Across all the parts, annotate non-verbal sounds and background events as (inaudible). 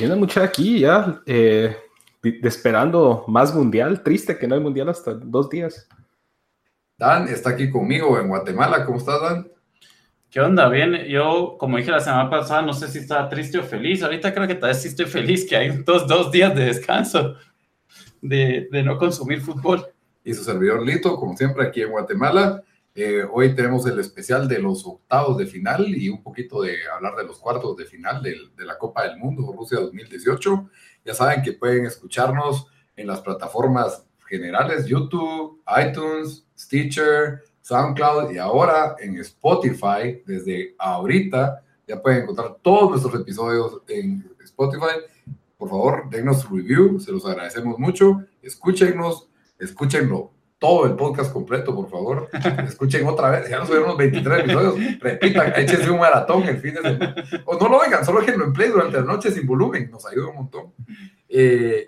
Tiene mucha aquí ya, eh, esperando más mundial. Triste que no hay mundial hasta dos días. Dan está aquí conmigo en Guatemala. ¿Cómo estás, Dan? ¿Qué onda? Bien, yo, como dije la semana pasada, no sé si estaba triste o feliz. Ahorita creo que tal vez sí estoy feliz que hay dos, dos días de descanso, de, de no consumir fútbol. Y su servidor Lito, como siempre, aquí en Guatemala. Eh, hoy tenemos el especial de los octavos de final y un poquito de hablar de los cuartos de final de, la Copa del Mundo Rusia 2018. Ya saben que pueden escucharnos en las plataformas generales, YouTube, iTunes, Stitcher, SoundCloud y ahora en Spotify. Desde ahorita ya pueden encontrar todos nuestros episodios en Spotify. Por favor, dennos su review, se los agradecemos mucho. Escúchenos, escúchenlo todo el podcast completo, por favor. Escuchen otra vez, ya nos subieron unos 23 episodios. Repitan, échense un maratón el fin de semana. O no lo oigan, solo que lo empleen durante la noche sin volumen, nos ayuda un montón. Eh,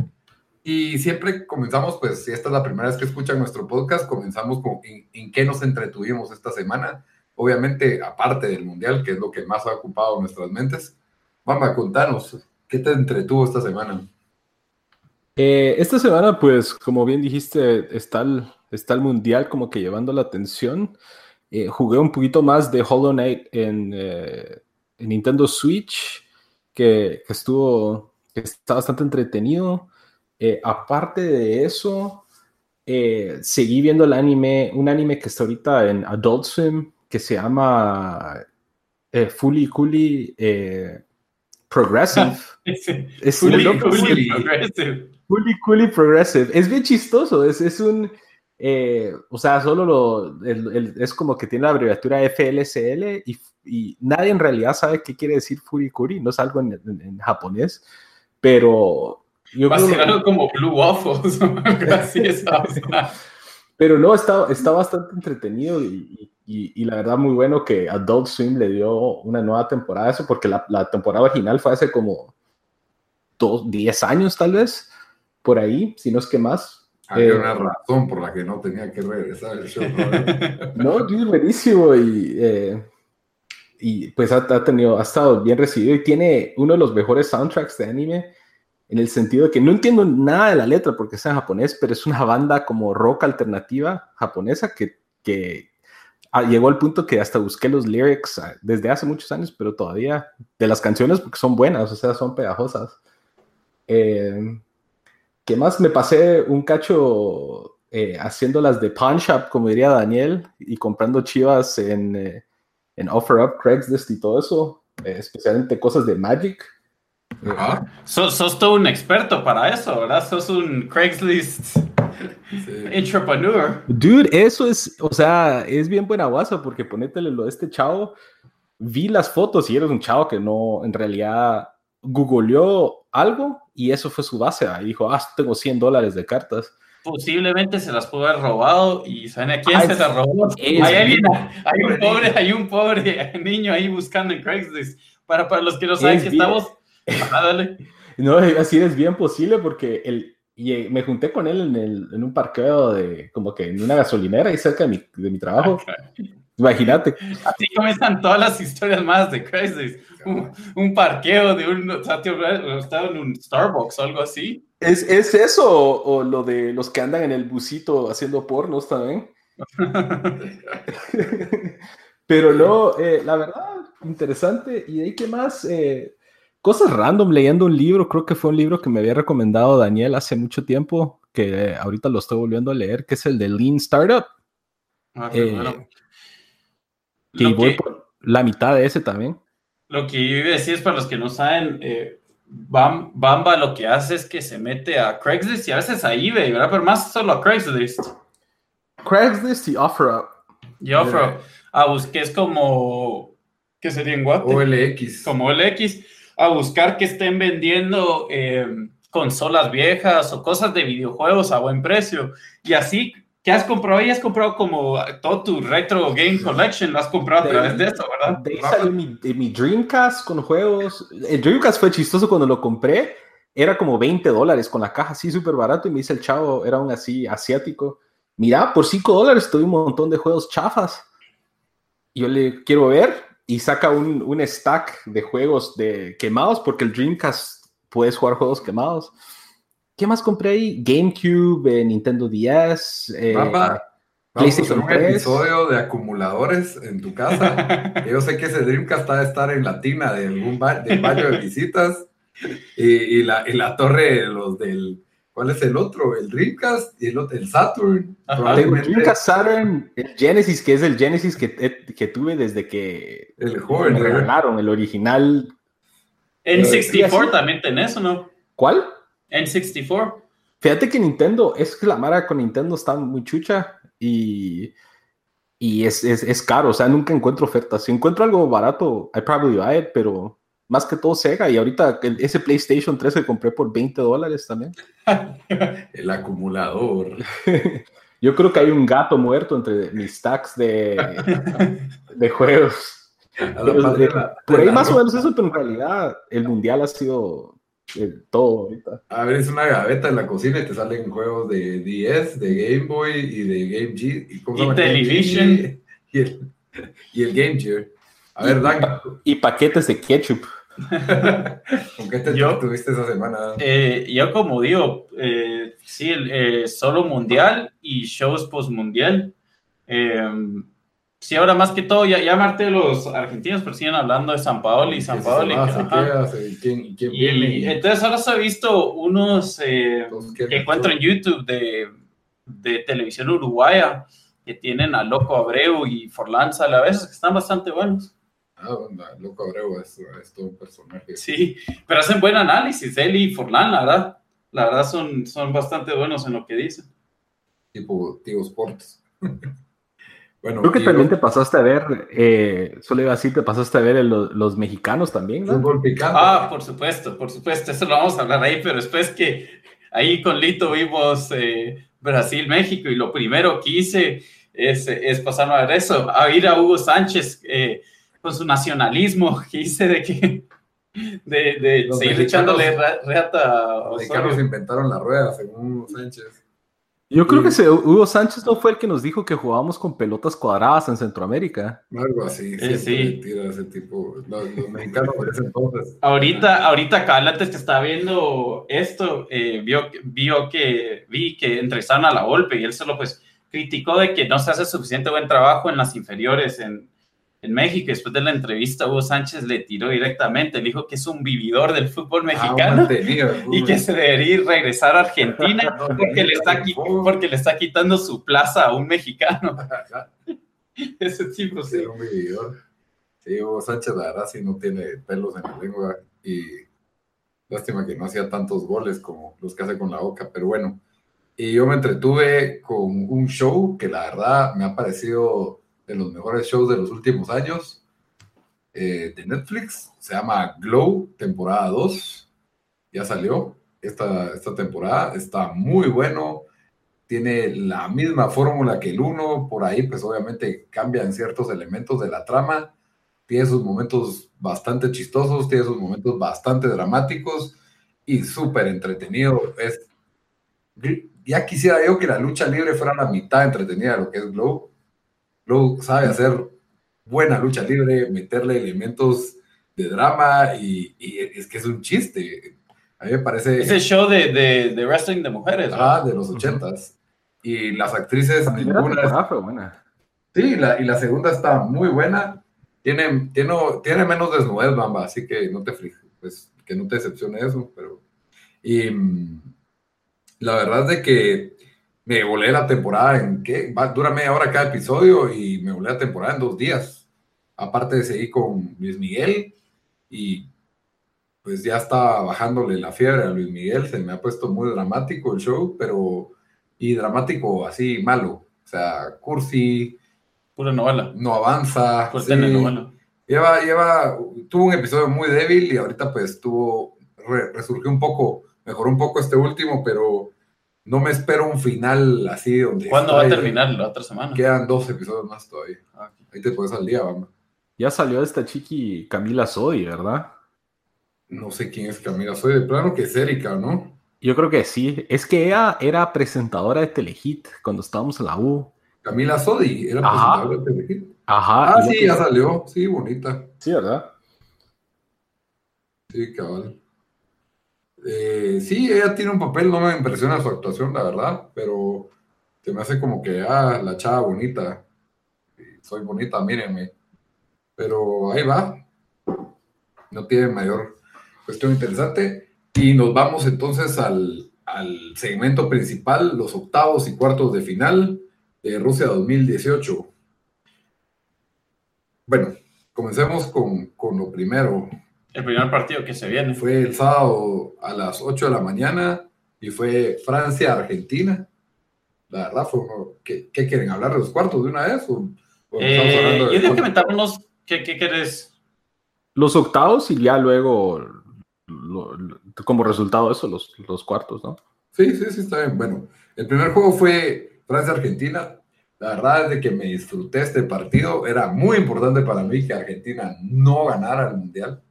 y siempre comenzamos, pues, si esta es la primera vez que escuchan nuestro podcast, comenzamos con en, qué nos entretuvimos esta semana. Obviamente, aparte del Mundial, que es lo que más ha ocupado nuestras mentes. Vamos, contanos, ¿qué te entretuvo esta semana? Eh, esta semana, pues, como bien dijiste, está el, está el mundial como que llevando la atención. Eh, jugué un poquito más de Hollow Knight en, eh, Nintendo Switch, que, estuvo, que está bastante entretenido. Eh, aparte de eso, seguí viendo el anime, un anime que está ahorita en Adult Swim, que se llama Fully Coolly Progressive. (laughs) es Fully, Coolly Progressive. Fully Coolly Progressive. Es bien chistoso, es, es un eh, o sea, solo lo, es como que tiene la abreviatura FLCL y, y, nadie en realidad sabe qué quiere decir Furikuri, no es algo en, japonés, pero yo Va creo algo como Blue Waffles, (laughs) así (laughs) Pero no, está, está bastante entretenido y, y, la verdad muy bueno que Adult Swim le dio una nueva temporada a eso, porque la, la temporada original fue hace como dos, 10 años tal vez, por ahí, si no es que más, había eh, una razón por la que no tenía que regresar el show. No, (laughs) es buenísimo y, eh, y pues ha, tenido, ha estado bien recibido y tiene uno de los mejores soundtracks de anime en el sentido de que no entiendo nada de la letra porque es en japonés, pero es una banda como rock alternativa japonesa que, que llegó al punto que hasta busqué los lyrics ah, desde hace muchos años, pero todavía de las canciones porque son buenas, o sea, son pegajosas. Eh, ¿Qué más? Me pasé un cacho eh, haciendo las de pawn shop, como diría Daniel, y comprando chivas en, eh, en OfferUp, Craigslist y todo eso, eh, especialmente cosas de Magic. Sos, todo un experto para eso, ¿verdad? Sos un Craigslist entrepreneur. Dude, eso es, o sea, es bien buena guasa porque ponétele lo de este chavo. Vi las fotos y eres un chavo que no, en realidad, googleó algo y eso fue su base. Ahí dijo, ah, tengo 100 dólares de cartas. Posiblemente se las pudo haber robado y ¿saben a quién se las robó? Hay, un pobre, hay un pobre niño ahí buscando en Craigslist. Para, para los que no saben que estamos... (laughs) No, así es bien posible porque el, y eh, me junté con él en, el, en un parqueo de, como que en una gasolinera ahí cerca de mi, de mi trabajo. Imagínate. Así comienzan todas las historias más de Craigslist. Un, parqueo de un. estaba en un Starbucks o algo así. ¿Es, es eso o, lo de los que andan en el busito haciendo pornos (laughs) también? Pero no, eh, la verdad, interesante. ¿Y de ahí qué más? Eh, cosas random, leyendo un libro, creo que fue un libro que me había recomendado Daniel hace mucho tiempo, que ahorita lo estoy volviendo a leer, que es el de Lean Startup. Ah, Eh, bueno. Que Lo voy que- por la mitad de ese también. Lo que yo iba a decir es para los que no saben, eh, Bam- Bamba lo que hace es que se mete a Craigslist y a veces a eBay, ¿verdad? Pero más solo a Craigslist. Craigslist y OfferUp. Y ofro a buscar, es como, ¿qué sería en Guate? OLX. Como LX, a buscar que estén vendiendo eh, consolas viejas o cosas de videojuegos a buen precio. Y así, ¿qué has comprado? ahí? has comprado como todo tu retro game collection, lo has comprado a De- través de eso, ¿verdad? De ahí salió mi, de mi Dreamcast con juegos. El Dreamcast fue chistoso cuando lo compré. Era como 20 dólares con la caja así súper barato. Y me dice el chavo, era un así asiático. Mira, por 5 dólares tuve un montón de juegos chafas. Y yo le quiero ver. Y saca un, un stack de juegos de quemados, porque el Dreamcast puedes jugar juegos quemados. ¿Qué más compré ahí? GameCube, eh, Nintendo DS. eh, Rafa, vamos a hacer un 3. episodio de acumuladores en tu casa. (laughs) Yo sé que ese Dreamcast está de estar en la tina de algún ba- del baño de visitas. Y, y la, y la torre de los del. ¿Cuál es el otro? El Dreamcast y el, otro- el Saturn. Ajá. Probablemente Dreamcast Saturn, el Genesis, que es el Genesis que, eh, que tuve desde que el me joven. ¿verdad? regalaron, el original. En sí, 64 así. también tenés, ¿o no? ¿Cuál? En 64. Fíjate que Nintendo, es que la mara con Nintendo está muy chucha y, y es, es, es caro, o sea, nunca encuentro ofertas. Si encuentro algo barato, I probably buy it, pero más que todo Sega. Y ahorita ese PlayStation 3 que compré por 20 dólares también. (laughs) El acumulador. (laughs) Yo creo que hay un gato muerto entre mis stacks de, (laughs) de juegos. De por ahí más o menos eso, pero en realidad el mundial ha sido todo ahorita. Abres una gaveta en la cocina y te salen juegos de DS, de Game Boy y de Game G. ¿Y, cómo se Y llama? Television. Y el, y el Game Gear. A ver, Dan, Y paquetes de ketchup. (laughs) ¿con qué te Yo- tuviste esa semana? Eh, yo como digo, eh, sí, el, eh, solo mundial y shows post-mundial. Eh, sí, ahora más que todo, ya, ya Marte los argentinos, pero siguen hablando de San Paolo y San ¿Qué se Paolo. va, se ajá. queda, se- ¿Quién, y quién viene? Y entonces ahora se ha visto unos eh, Entonces, ¿qué que encuentro en YouTube de, de televisión uruguaya que tienen a Loco Abreu y Forlán Sala a veces que están bastante buenos. Ah, loco Abreu es, es todo un personaje. Sí, pero hacen buen análisis, él y Forlán, la verdad. La verdad son, son bastante buenos en lo que dicen. Tipo Tío Sports. (laughs) bueno, Creo que también te pasaste a ver, eh, solo iba así, te pasaste a ver el- los, mexicanos también, ¿no? Fútbol picante. Ah, por supuesto, por supuesto, eso lo vamos a hablar ahí, pero después que ahí con Lito vimos eh, Brasil, México, y lo primero que hice es, es pasarme a ver eso, a ir a Hugo Sánchez eh, con su nacionalismo (laughs) que hice de que de, de seguir echándole reata a Los mexicanos inventaron la rueda, según Hugo Sánchez. Yo creo Sí. que ese Hugo Sánchez no fue el que nos dijo que jugábamos con pelotas cuadradas en Centroamérica. Algo así. Siempre sí. tira ese tipo. Los, los mexicanos por ese entonces. Ahorita, ahorita Cal, antes que estaba viendo esto, eh, vio, vio que vi que entrevistaron a la Volpe y él solo pues criticó de que no se hace suficiente buen trabajo en las inferiores en, en México. Después de la entrevista, Hugo Sánchez le tiró directamente, le dijo que es un vividor del fútbol Ah, mexicano mantenido, (laughs) y que se debería ir regresar a Argentina (laughs) porque le, está, porque le está quitando su plaza a un mexicano. (laughs) Ese tipo, sí. Ser un vividor. Sí, Hugo Sánchez, la verdad, sí no tiene pelos en la lengua. Y lástima que no hacía tantos goles como los que hace con la boca, pero bueno. Y yo me entretuve con un show que la verdad me ha parecido de los mejores shows de los últimos años eh, de Netflix. Se llama Glow, temporada 2. Ya salió esta, esta temporada. Está muy bueno. Tiene la misma fórmula que el 1. Por ahí, pues obviamente cambian ciertos elementos de la trama. Tiene sus momentos bastante chistosos, tiene sus momentos bastante dramáticos y súper entretenido. Es, ya quisiera yo que la lucha libre fuera la mitad entretenida de lo que es Glow. Glow sabe hacer buena lucha libre, meterle elementos de drama y, y es que es un chiste. A mí me parece Ese show de, de, de wrestling de mujeres. ¿no? ah, de los ochentas. Y las actrices, La primera ninguna, fue buena. Sí, la, y la segunda está muy buena. Tiene, tiene, tiene menos desnudez, Bamba, así que no te pues que no te decepcione eso, pero... Y mm, la verdad es de que me volé la temporada en, ¿qué? Va, dura media hora cada episodio y me volé la temporada en dos días. Aparte de seguir con Luis Miguel y pues ya estaba bajándole la fiebre a Luis Miguel, se me ha puesto muy dramático el show, pero y dramático así malo, o sea, cursi. Pura novela. No avanza. Sí. novela. Lleva, lleva, tuvo un episodio muy débil y ahorita pues tuvo, resurgió un poco, mejoró un poco este último, pero no me espero un final así donde... ¿Cuándo va a terminar la otra semana? Quedan dos episodios más todavía. Ah, Ahí te puedes al día, vamos. Ya salió esta chiqui Camila Sodi, ¿verdad? No sé quién es Camila Sodi, de plano que es Erika, ¿no? Yo creo que sí. Es que ella era presentadora de Telehit cuando estábamos en la U. Camila Sodi era presentadora de Telehit. Ajá. Ah, sí, ya salió. Sí, bonita. Sí, ¿verdad? Sí, cabal. Eh, sí, ella tiene un papel, no me impresiona su actuación, la verdad, pero se me hace como que, ah, la chava bonita. Soy bonita, mírenme. Pero ahí va. No tiene mayor cuestión interesante. Y nos vamos entonces al, al segmento principal, los octavos y cuartos de final de Rusia 2018. Bueno, comencemos con, con lo primero. El primer partido que se viene. Fue el sábado a las 8 de la mañana y fue Francia-Argentina. La verdad fue ¿qué, ¿qué, quieren? ¿Hablar de los cuartos de una vez? O, eh, yo digo que metámonos, ¿qué, ¿qué quieres? Los octavos y ya luego, como resultado de eso, los, los cuartos, ¿no? Sí, sí, sí, está bien. Bueno, el primer juego fue Francia-Argentina. La verdad es de que me disfruté este partido. Era muy importante para mí que Argentina no ganara el Mundial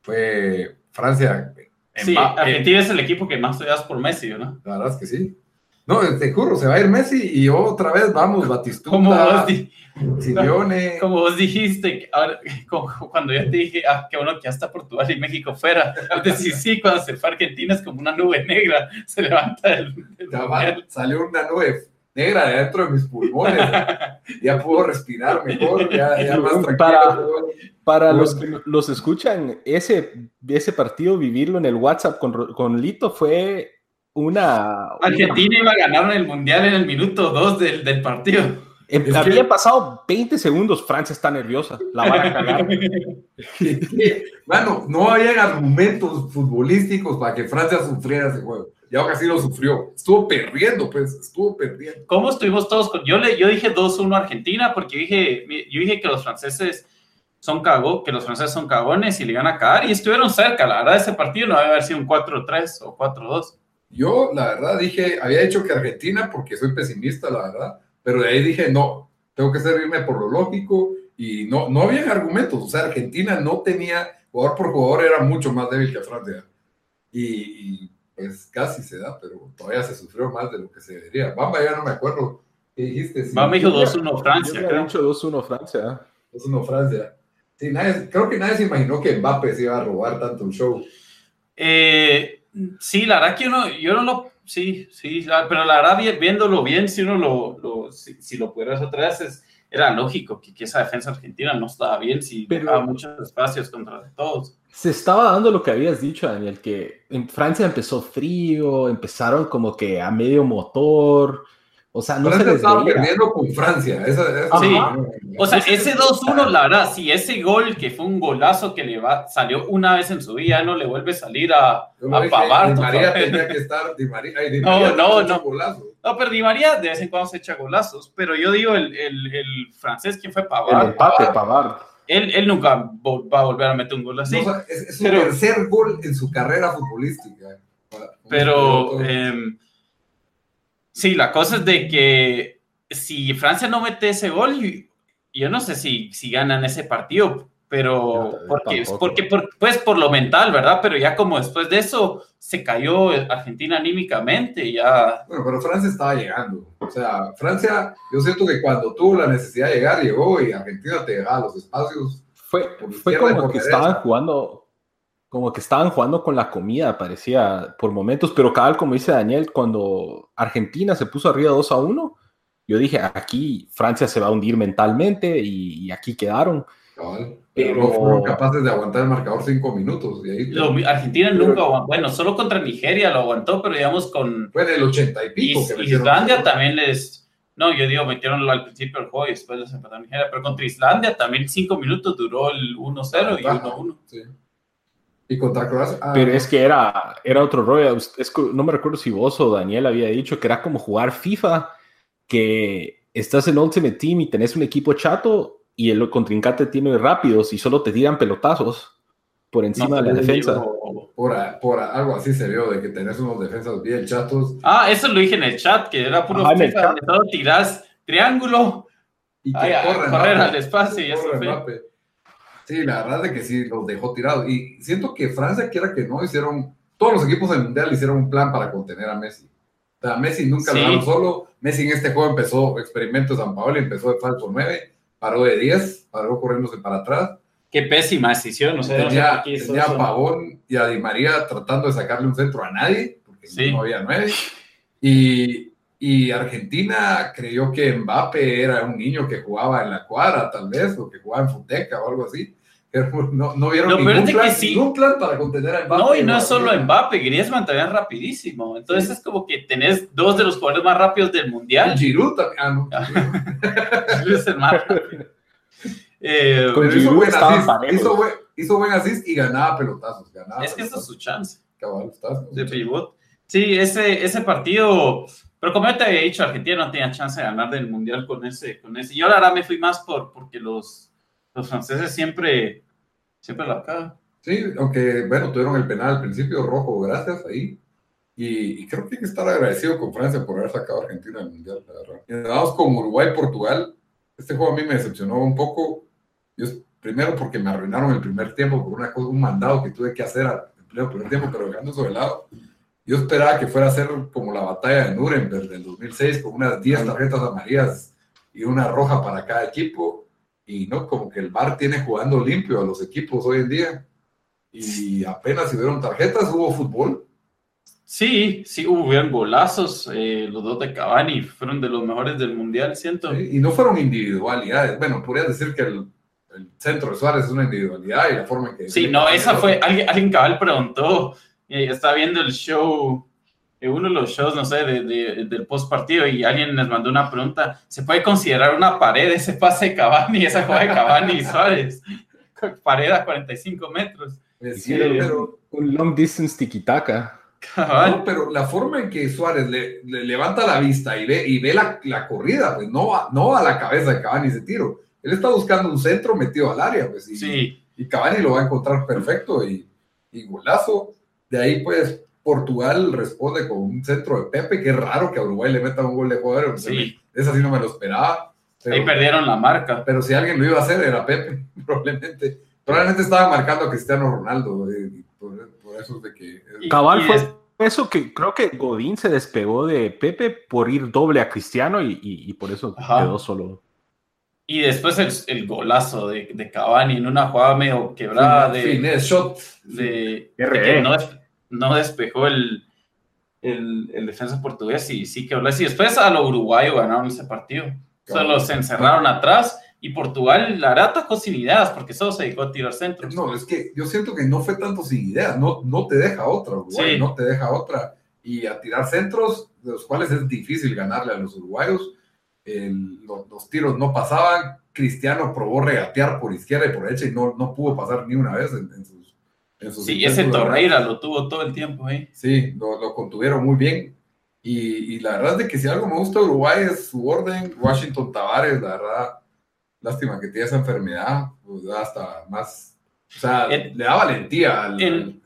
fue Francia. Sí, Argentina es el equipo que más te das por Messi, ¿no? La verdad es que sí. No, te juro, se va a ir Messi y otra vez vamos, Batistuta, (laughs) como vos, Simeone. (laughs) Como vos dijiste, (laughs) cuando yo te dije, ah, qué bueno que ya está Portugal y México fuera. Sí, sí, cuando se fue Argentina es como una nube negra, se levanta el... salió una nube negra de dentro de mis pulmones. (laughs) ya puedo respirar mejor, ya, ya más tranquilo. Para, para los que los escuchan, ese, ese partido, vivirlo en el WhatsApp con, con Lito fue una... Argentina iba a ganar el Mundial en el minuto 2 del, del partido. Eh, había pasado 20 segundos, Francia está nerviosa, la van a cagar. (laughs) bueno, no había argumentos futbolísticos para que Francia sufriera ese juego y ahora sí lo sufrió. Estuvo perdiendo, pues, estuvo perdiendo. ¿Cómo estuvimos todos? Con... Yo, le, yo dije 2-1 Argentina porque dije, yo dije que los franceses son cago, que los franceses son cagones y le iban a cagar y estuvieron cerca. La verdad, ese partido no debe haber sido un 4-3 o 4-2. Yo, la verdad, dije, había hecho que Argentina porque soy pesimista, la verdad, pero de ahí dije, no, tengo que servirme por lo lógico y no, no había argumentos. O sea, Argentina no tenía, jugador por jugador, era mucho más débil que Francia. y, y pues casi se da, pero todavía se sufrió más de lo que se debería. Bamba, ya no me acuerdo qué dijiste. Sí, Bamba dijo 2-1 Francia. Dicho 2-1 Francia. 2-1 Francia. Sí, nadie, creo que nadie se imaginó que Mbappé se iba a robar tanto un show. Eh, sí, la verdad que uno, yo no lo, sí, sí, pero la verdad viéndolo bien, si uno lo, lo si, si, lo pudieras otra vez, es, era lógico que, que, esa defensa argentina no estaba bien si pero, dejaba muchos espacios contra todos. Se estaba dando lo que habías dicho, Daniel, que en Francia empezó frío, empezaron como que a medio motor, o sea, no Francia se les estaba veía. perdiendo con Francia. Esa, esa sí. O sea, ese 2-1, la verdad, si ese gol que fue un golazo que le va, salió una vez en su vida, no le vuelve a salir a, a Pavard. Di María tenía que estar. Di María, ay, Di no, María no, no. No, pero Di María de vez en cuando se echa golazos. Pero yo digo, el, el, el francés, ¿quién fue Pavard? El empate, Pavard. Él, él nunca va a volver a meter un gol así. No, es, es su pero, tercer gol en su carrera futbolística. Pero. Eh, sí, la cosa es de que si Francia no mete ese gol, yo no sé si, si ganan ese partido, pero porque, porque por, pues por lo mental, ¿verdad? Pero ya como después de eso se cayó Argentina anímicamente, ya... Bueno, pero Francia estaba llegando. O sea, Francia, yo siento que cuando tuvo la necesidad de llegar, llegó y Argentina te dejaba los espacios. Fue, fue como que estaban jugando, como que estaban jugando con la comida, parecía por momentos, pero cabal, como dice Daniel, cuando Argentina se puso arriba 2 a 1, yo dije, aquí Francia se va a hundir mentalmente y, aquí quedaron. Pero, no fueron capaces de aguantar el marcador cinco minutos. Argentina nunca aguantó, bueno, solo contra Nigeria lo aguantó, pero digamos con... Fue del ochenta y pico. Islandia también les... No, yo digo, metieron al principio el juego y después les empataron Nigeria, pero contra Islandia también cinco minutos duró el 1-0 y 1-1. Sí. Y contra Croacia. Ah, pero es que era, era otro rollo. no me recuerdo si vos o Daniel había dicho que era como jugar FIFA, que estás en Ultimate Team y tenés un equipo chato y el contrincante tiene rápidos y solo te tiran pelotazos por encima de la defensa. Por, por, algo así se vio, de que tenés unos defensas bien chatos. Ah, eso lo dije en el chat, que era puro FIFA, donde todo tirás triángulo y que correr al espacio y eso fue. Sí, la verdad es que sí, los dejó tirados. Y siento que Francia, quiera que no, hicieron, todos los equipos del Mundial hicieron un plan para contener a Messi. O sea, Messi nunca lo lo solo. Messi en este juego empezó experimento San Paolo, empezó de falso 9, paró de 10, paró corriéndose para atrás. Qué pésima decisión. O sea, tenía, tenía a Pavón y a Di María tratando de sacarle un centro a nadie, porque no había nueve. Y, y Argentina creyó que Mbappé era un niño que jugaba en la cuadra, tal vez, o que jugaba en Futeca o algo así. (laughs) No, no vieron ningún, plan, sí. ningún, plan, para contener a Mbappé. No, y no es solo Mbappé, Griezmann también rapidísimo. Entonces es como que tenés dos de los jugadores más rápidos del mundial. Giroud también. Ah, no. (laughs) es el más rápido. Eh, hizo, buen assist, hizo, buen, hizo, buen assist, y ganaba pelotazos. Ganaba es que esa es su chance. De pivot. Sí, ese, ese partido, pero como ya te había dicho, Argentina no tenía chance de ganar del mundial con ese. Con ese. Yo ahora me fui más por porque los los franceses siempre, siempre la cagan. Sí, aunque, bueno, tuvieron el penal al principio rojo, gracias ahí. Y, creo que hay que estar agradecido con Francia por haber sacado a Argentina del Mundial, la verdad. Y vamos con Uruguay-Portugal. Este juego a mí me decepcionó un poco. Yo, primero porque me arruinaron el primer tiempo por una cosa, un mandado que tuve que hacer al primer tiempo, pero dejando sobre el lado. Yo esperaba que fuera a ser como la batalla de Nuremberg del 2006, con unas 10 tarjetas amarillas y una roja para cada equipo y no, como que el bar tiene jugando limpio a los equipos hoy en día. Y apenas si hubieron tarjetas, hubo fútbol. Sí, sí, hubieron golazos. Eh, los dos de Cavani fueron de los mejores del mundial, siento. y no fueron individualidades. Bueno, podrías decir que el, centro de Suárez es una individualidad y la forma en que. Sí, no, esa fue. Alguien, alguien cabal preguntó. Eh, estaba viendo el show en uno de los shows, no sé, de, del post partido y alguien les mandó una pregunta, ¿se puede considerar una pared ese pase de Cavani, esa jugada de Cavani y (laughs) Suárez? pared a 45 metros. Sí, pero, un long distance tiki-taka. No, pero la forma en que Suárez le, levanta la vista y ve, y ve la, la, corrida, pues no va, no a la cabeza de Cavani ese tiro. Él está buscando un centro metido al área, pues. Y, sí. y Cavani lo va a encontrar perfecto y, y golazo. De ahí, pues, Portugal responde con un centro de Pepe, que es raro que a Uruguay le meta un gol de poder. Sí. Esa sí no me lo esperaba. Ahí perdieron la marca. Pero si alguien lo iba a hacer era Pepe, (laughs) probablemente. Probablemente estaba marcando a Cristiano Ronaldo. Eh, por, eso de que... Cabal fue eso que creo que Godín se despegó de Pepe por ir doble a Cristiano y, por eso quedó solo. Y después el, el golazo de, de, Cavani en una jugada medio quebrada de, shot. de, que no, no despejó el, el, el, defensa portugués y sí que Y después a lo uruguayo ganaron ese partido. Solo se encerraron atrás y Portugal, la verdad, tocó sin ideas porque solo se dedicó a tirar centros. No, es que yo siento que no fue tanto sin ideas, no, no te deja otra, Uruguay, no te deja otra. Y a tirar centros, de los cuales es difícil ganarle a los uruguayos. los, tiros no pasaban. Cristiano probó regatear por izquierda y por derecha y no, no pudo pasar ni una vez en, en su Sí, ese Torreira lo tuvo todo el tiempo ahí. Sí, lo, contuvieron muy bien. Y, la verdad es de que si algo me gusta Uruguay es su orden. Washington Tavares, la verdad, lástima que tiene esa enfermedad, pues hasta más, o sea, le da valentía al, en,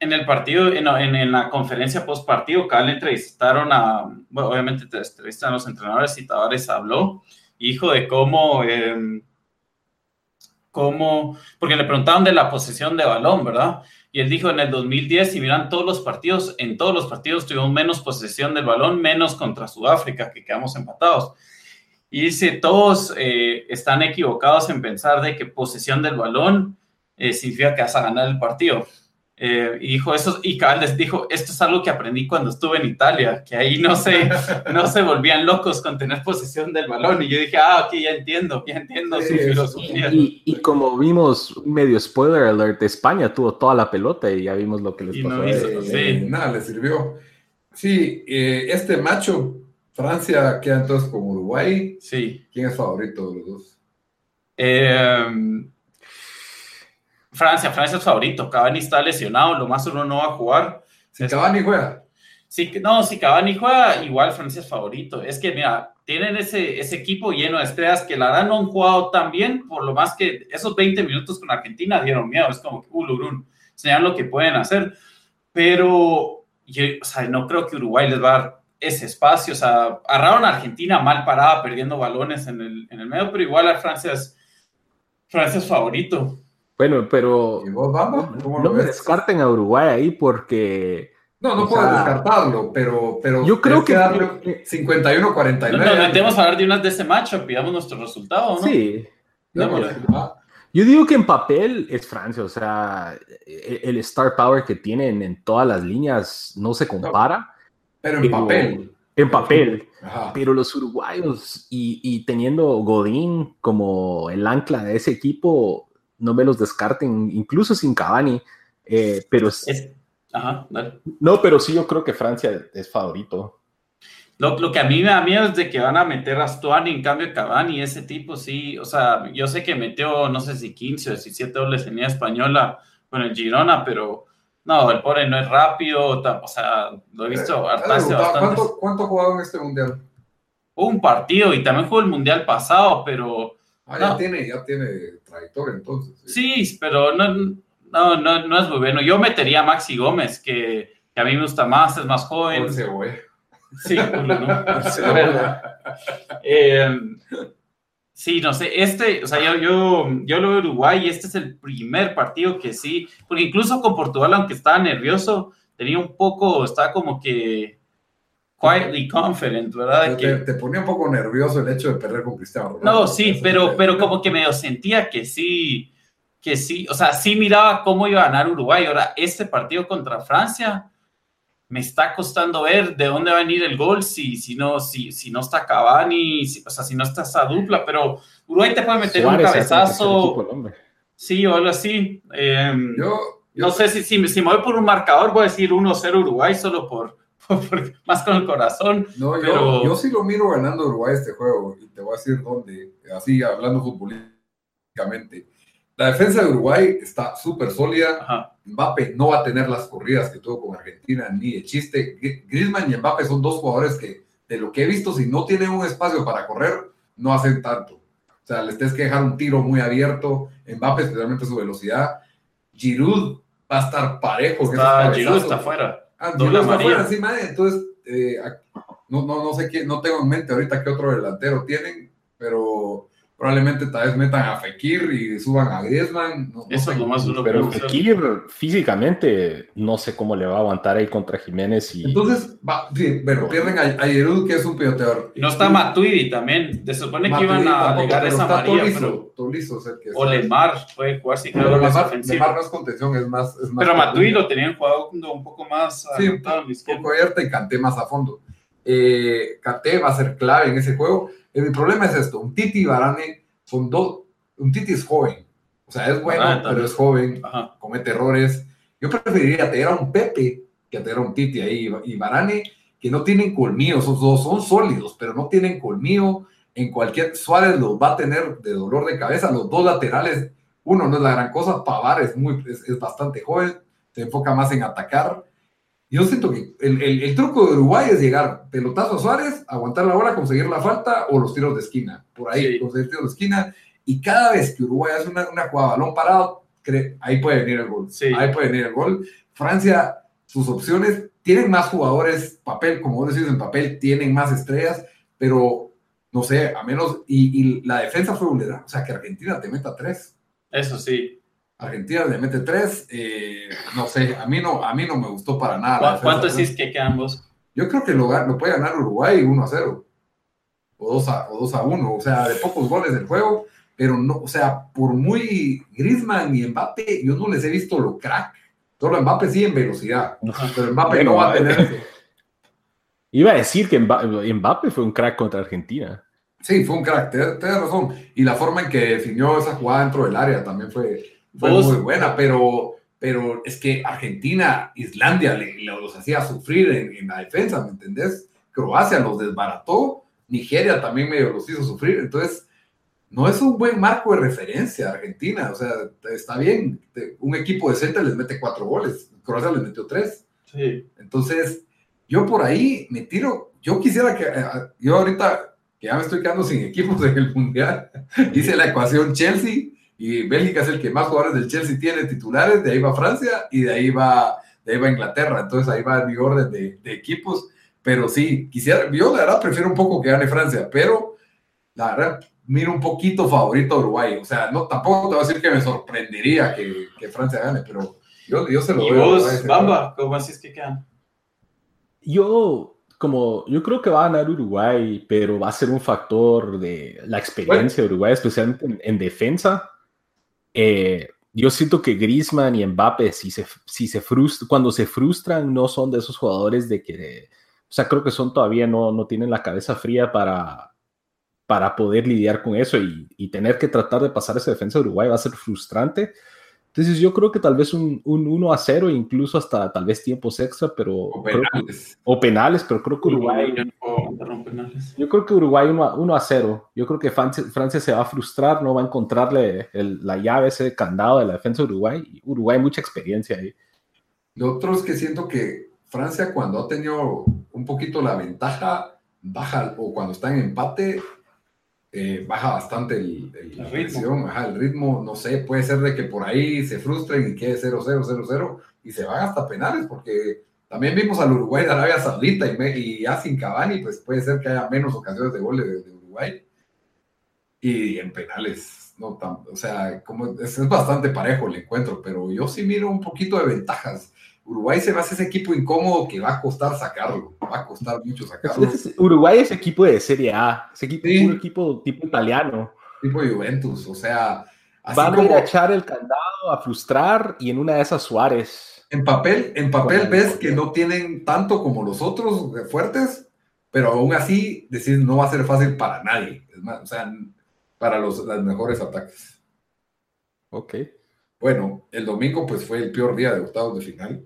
En el partido, en, en, la conferencia post partido, acá le entrevistaron a, bueno, obviamente te entrevistan a los entrenadores y Tavares habló, hijo de cómo... Eh, cómo, porque le preguntaban de la posesión de balón, ¿verdad? Y él dijo en el 2010, si miran todos los partidos, en todos los partidos tuvimos menos posesión del balón, menos contra Sudáfrica, que quedamos empatados. Y dice, todos eh, están equivocados en pensar de que posesión del balón eh, significa que vas a ganar el partido. Eh, y dijo eso, y cabal les dijo, esto es algo que aprendí cuando estuve en Italia, que ahí no se, (laughs) no se volvían locos con tener posesión del balón. Y yo dije, ah, ok, ya entiendo, ya entiendo su filosofía. Y, y, como vimos, medio spoiler alert, España tuvo toda la pelota y ya vimos lo que les pasó. No sí. Nada, le sirvió. Sí, eh, este macho, Francia queda entonces con Uruguay. Sí. ¿Quién es favorito de los dos? Eh, Francia, Francia es favorito. Cavani está lesionado, lo más uno no va a jugar. Si Cavani juega. Sí, no, si Cavani juega, igual Francia es favorito. Es que, mira, tienen ese, ese equipo lleno de estrellas que la verdad no han jugado tan bien, por lo más que esos 20 minutos con Argentina dieron miedo. Es como que, uh, señalan lo que pueden hacer. Pero yo, o sea, no creo que Uruguay les va a dar ese espacio. O sea, agarraron a Argentina mal parada, perdiendo balones en el, en el medio, pero igual a Francia es, Francia es favorito. Bueno, pero no, me descarten a Uruguay ahí porque... No, no puedo descartarlo, pero, pero yo creo que, 51-49. Nos metemos a hablar de unas de ese matchup, pidamos nuestro resultado, ¿no? Sí. yo digo que en papel es Francia, o sea, e-, el, star power que tienen en todas las líneas no se compara. pero en papel. En papel. Pero los uruguayos y, y teniendo Godín como el ancla de ese equipo, no me los descarten, incluso sin Cavani. Eh, pero No, pero sí, yo creo que Francia es favorito. Lo, que a mí me da miedo es de que van a meter a Stuani en cambio de Cavani, ese tipo, sí. O sea, yo sé que metió, no sé si 15 o 17 goles en española con el Girona, pero no, el pobre no es rápido. O sea, lo he visto eh, bastante. ¿Cuánto, ¿Cuánto ha jugado en este mundial? Un partido y también jugó el mundial pasado, pero. Ah, ya tiene, ya tiene trayectoria entonces. Sí, pero no, no, no, no, es muy bueno. Yo metería a Maxi Gómez, que, que, a mí me gusta más, es más joven. Dulce, güey. Sí, (laughs) ¿no? eh, sí, no sé, este, o sea, yo, yo, yo lo veo Uruguay y este es el primer partido que sí, porque incluso con Portugal, aunque estaba nervioso, tenía un poco, estaba como que quietly confident, ¿verdad? Te, te, ponía un poco nervioso el hecho de perder con Cristiano Ronaldo. No, sí, pero, pero como que medio sentía que sí, que sí, o sea, sí miraba cómo iba a ganar Uruguay. Ahora, este partido contra Francia me está costando ver de dónde va a venir el gol si, si, no, si, si no está Cavani, o sea, si no está esa dupla, pero Uruguay te puede meter un cabezazo. Sí, o algo así. Em, yo, no sé si, si, si me voy por un marcador, voy a decir 1-0 Uruguay solo por, (laughs) más con el corazón. No, pero... yo, sí lo miro ganando Uruguay este juego y te voy a decir dónde, así hablando futbolísticamente. La defensa de Uruguay está súper sólida. Mbappé no va a tener las corridas que tuvo con Argentina ni de chiste. Griezmann y Mbappé son dos jugadores que, de lo que he visto, si no tienen un espacio para correr, no hacen tanto. O sea, les tienes que dejar un tiro muy abierto. Mbappé, especialmente su velocidad. Giroud va a estar parejo. Está, Giroud está afuera. Ah, Doble afuera, sí, madre. Entonces, eh, no, no, no sé qué, no tengo en mente ahorita qué otro delantero tienen, pero probablemente tal vez metan a Fekir y suban a Griezmann. Eso es lo más. Pero Fekir físicamente no sé cómo le va a aguantar ahí contra Jiménez. Y... Entonces, va, sí, bueno, pierden a, a que es un piloteador. Y no está Matuidi también. Se supone que iban a llegar esa María, pero... Tolizo, o, que o Lemar fue casi creo que Lemar, Lemar no es contención, es más... Es más pero Matuidi lo tenían jugado un poco más... Sí, un poco abierta y Canté más a fondo. Eh, Canté va a ser clave en ese juego. Mi problema es esto, un Titi Barane son dos, un Titi es joven, o sea, es bueno, ah, pero es joven, comete errores. Yo preferiría tener a un Pepe que tener a un Titi ahí y Barane, que no tienen colmillo, esos dos son sólidos, pero no tienen colmillo. En cualquier, Suárez los va a tener de dolor de cabeza, los dos laterales, uno no es la gran cosa, Pavar es, muy, es, bastante joven, se enfoca más en atacar. Yo siento que el, el, truco de Uruguay es llegar pelotazo a Suárez, aguantar la bola, conseguir la falta o los tiros de esquina. Por ahí, conseguir tiros de esquina. Y cada vez que Uruguay hace una, una jugada balón parado, ahí puede venir el gol. Ahí puede venir el gol. Francia, sus opciones, tienen más jugadores, papel, como vos decís, en papel, tienen más estrellas, pero no sé, a menos. Y, y la defensa fue vulnerable. O sea, que Argentina te meta tres. Eso sí. Argentina le mete tres. Eh, no sé, a mí no, a mí no me gustó para nada. ¿Cuánto decís que quedan vos? Yo creo que lo, lo puede ganar Uruguay 1 a 0. O 2 a, o 2 a 1. O sea, de pocos goles del juego. Pero no, o sea, por muy Griezmann y Mbappé, yo no les he visto lo crack Solo Mbappé sí en velocidad, pero Mbappé no va a tener eso. (laughs) Iba a decir que Mbappé fue un crack contra Argentina. Sí, fue un crack, tienes razón. Y la forma en que definió esa jugada dentro del área también fue, muy buena, pero, pero es que Argentina, Islandia los hacía sufrir en, en, la defensa, ¿me entendés? Croacia los desbarató, Nigeria también medio los hizo sufrir, entonces no es un buen marco de referencia Argentina, o sea, está bien, un equipo decente les mete cuatro goles, Croacia les metió tres. Sí. Entonces, yo por ahí me tiro, yo quisiera que, eh, yo ahorita que ya me estoy quedando sin equipos en el Mundial, (laughs) hice la ecuación Chelsea y Bélgica es el que más jugadores del Chelsea tiene titulares, de ahí va Francia y de ahí va, de ahí va Inglaterra, entonces ahí va mi orden de, de equipos, pero sí, quisiera, yo la verdad prefiero un poco que gane Francia, pero la verdad miro un poquito favorito a Uruguay, o sea, no, tampoco te voy a decir que me sorprendería que, que Francia gane, pero yo, yo se lo ¿Y vos, Bamba, cómo así es que quedan? Yo, como, yo creo que va a ganar Uruguay, pero va a ser un factor de la experiencia de Uruguay, especialmente en, defensa. Eh, yo siento que Griezmann y Mbappé, si se, si se cuando se frustran, no son de esos jugadores de que, o sea, creo que son todavía no, no tienen la cabeza fría para, para poder lidiar con eso y, y, tener que tratar de pasar esa defensa de Uruguay va a ser frustrante. Entonces yo creo que tal vez un, un 1 a 0, incluso hasta tal vez tiempos extra, pero... O penales. o penales, pero creo que Uruguay... Yo creo que Uruguay 1 a, 1 a 0. Yo creo que Francia, Francia, se va a frustrar, no va a encontrarle el, la llave, ese candado de la defensa de Uruguay. Uruguay mucha experiencia ahí. Lo otro es que siento que Francia cuando ha tenido un poquito la ventaja, baja, o cuando está en empate, eh, baja bastante el, la ritmo. el ritmo, no sé, puede ser de que por ahí se frustren y quede 0-0, 0-0 y se van hasta penales, porque también vimos al Uruguay de Arabia Saudita y, y ya sin Cavani, pues puede ser que haya menos ocasiones de goles de, Uruguay. Y en penales, no tan, o sea, como es, es, bastante parejo el encuentro, pero yo sí miro un poquito de ventajas. Uruguay se va a hacer ese equipo incómodo que va a costar sacarlo, va a costar mucho sacarlo. Uruguay es equipo de Serie A, es equipo, un equipo tipo italiano. Tipo Juventus, o sea... Van a echar el candado, a frustrar y en una de esas Suárez. En papel, en papel ves que no tienen tanto como los otros fuertes, pero aún así decir no va a ser fácil para nadie, es más, o sea, para los, los mejores ataques. Ok. Bueno, el domingo pues fue el peor día de octavos de final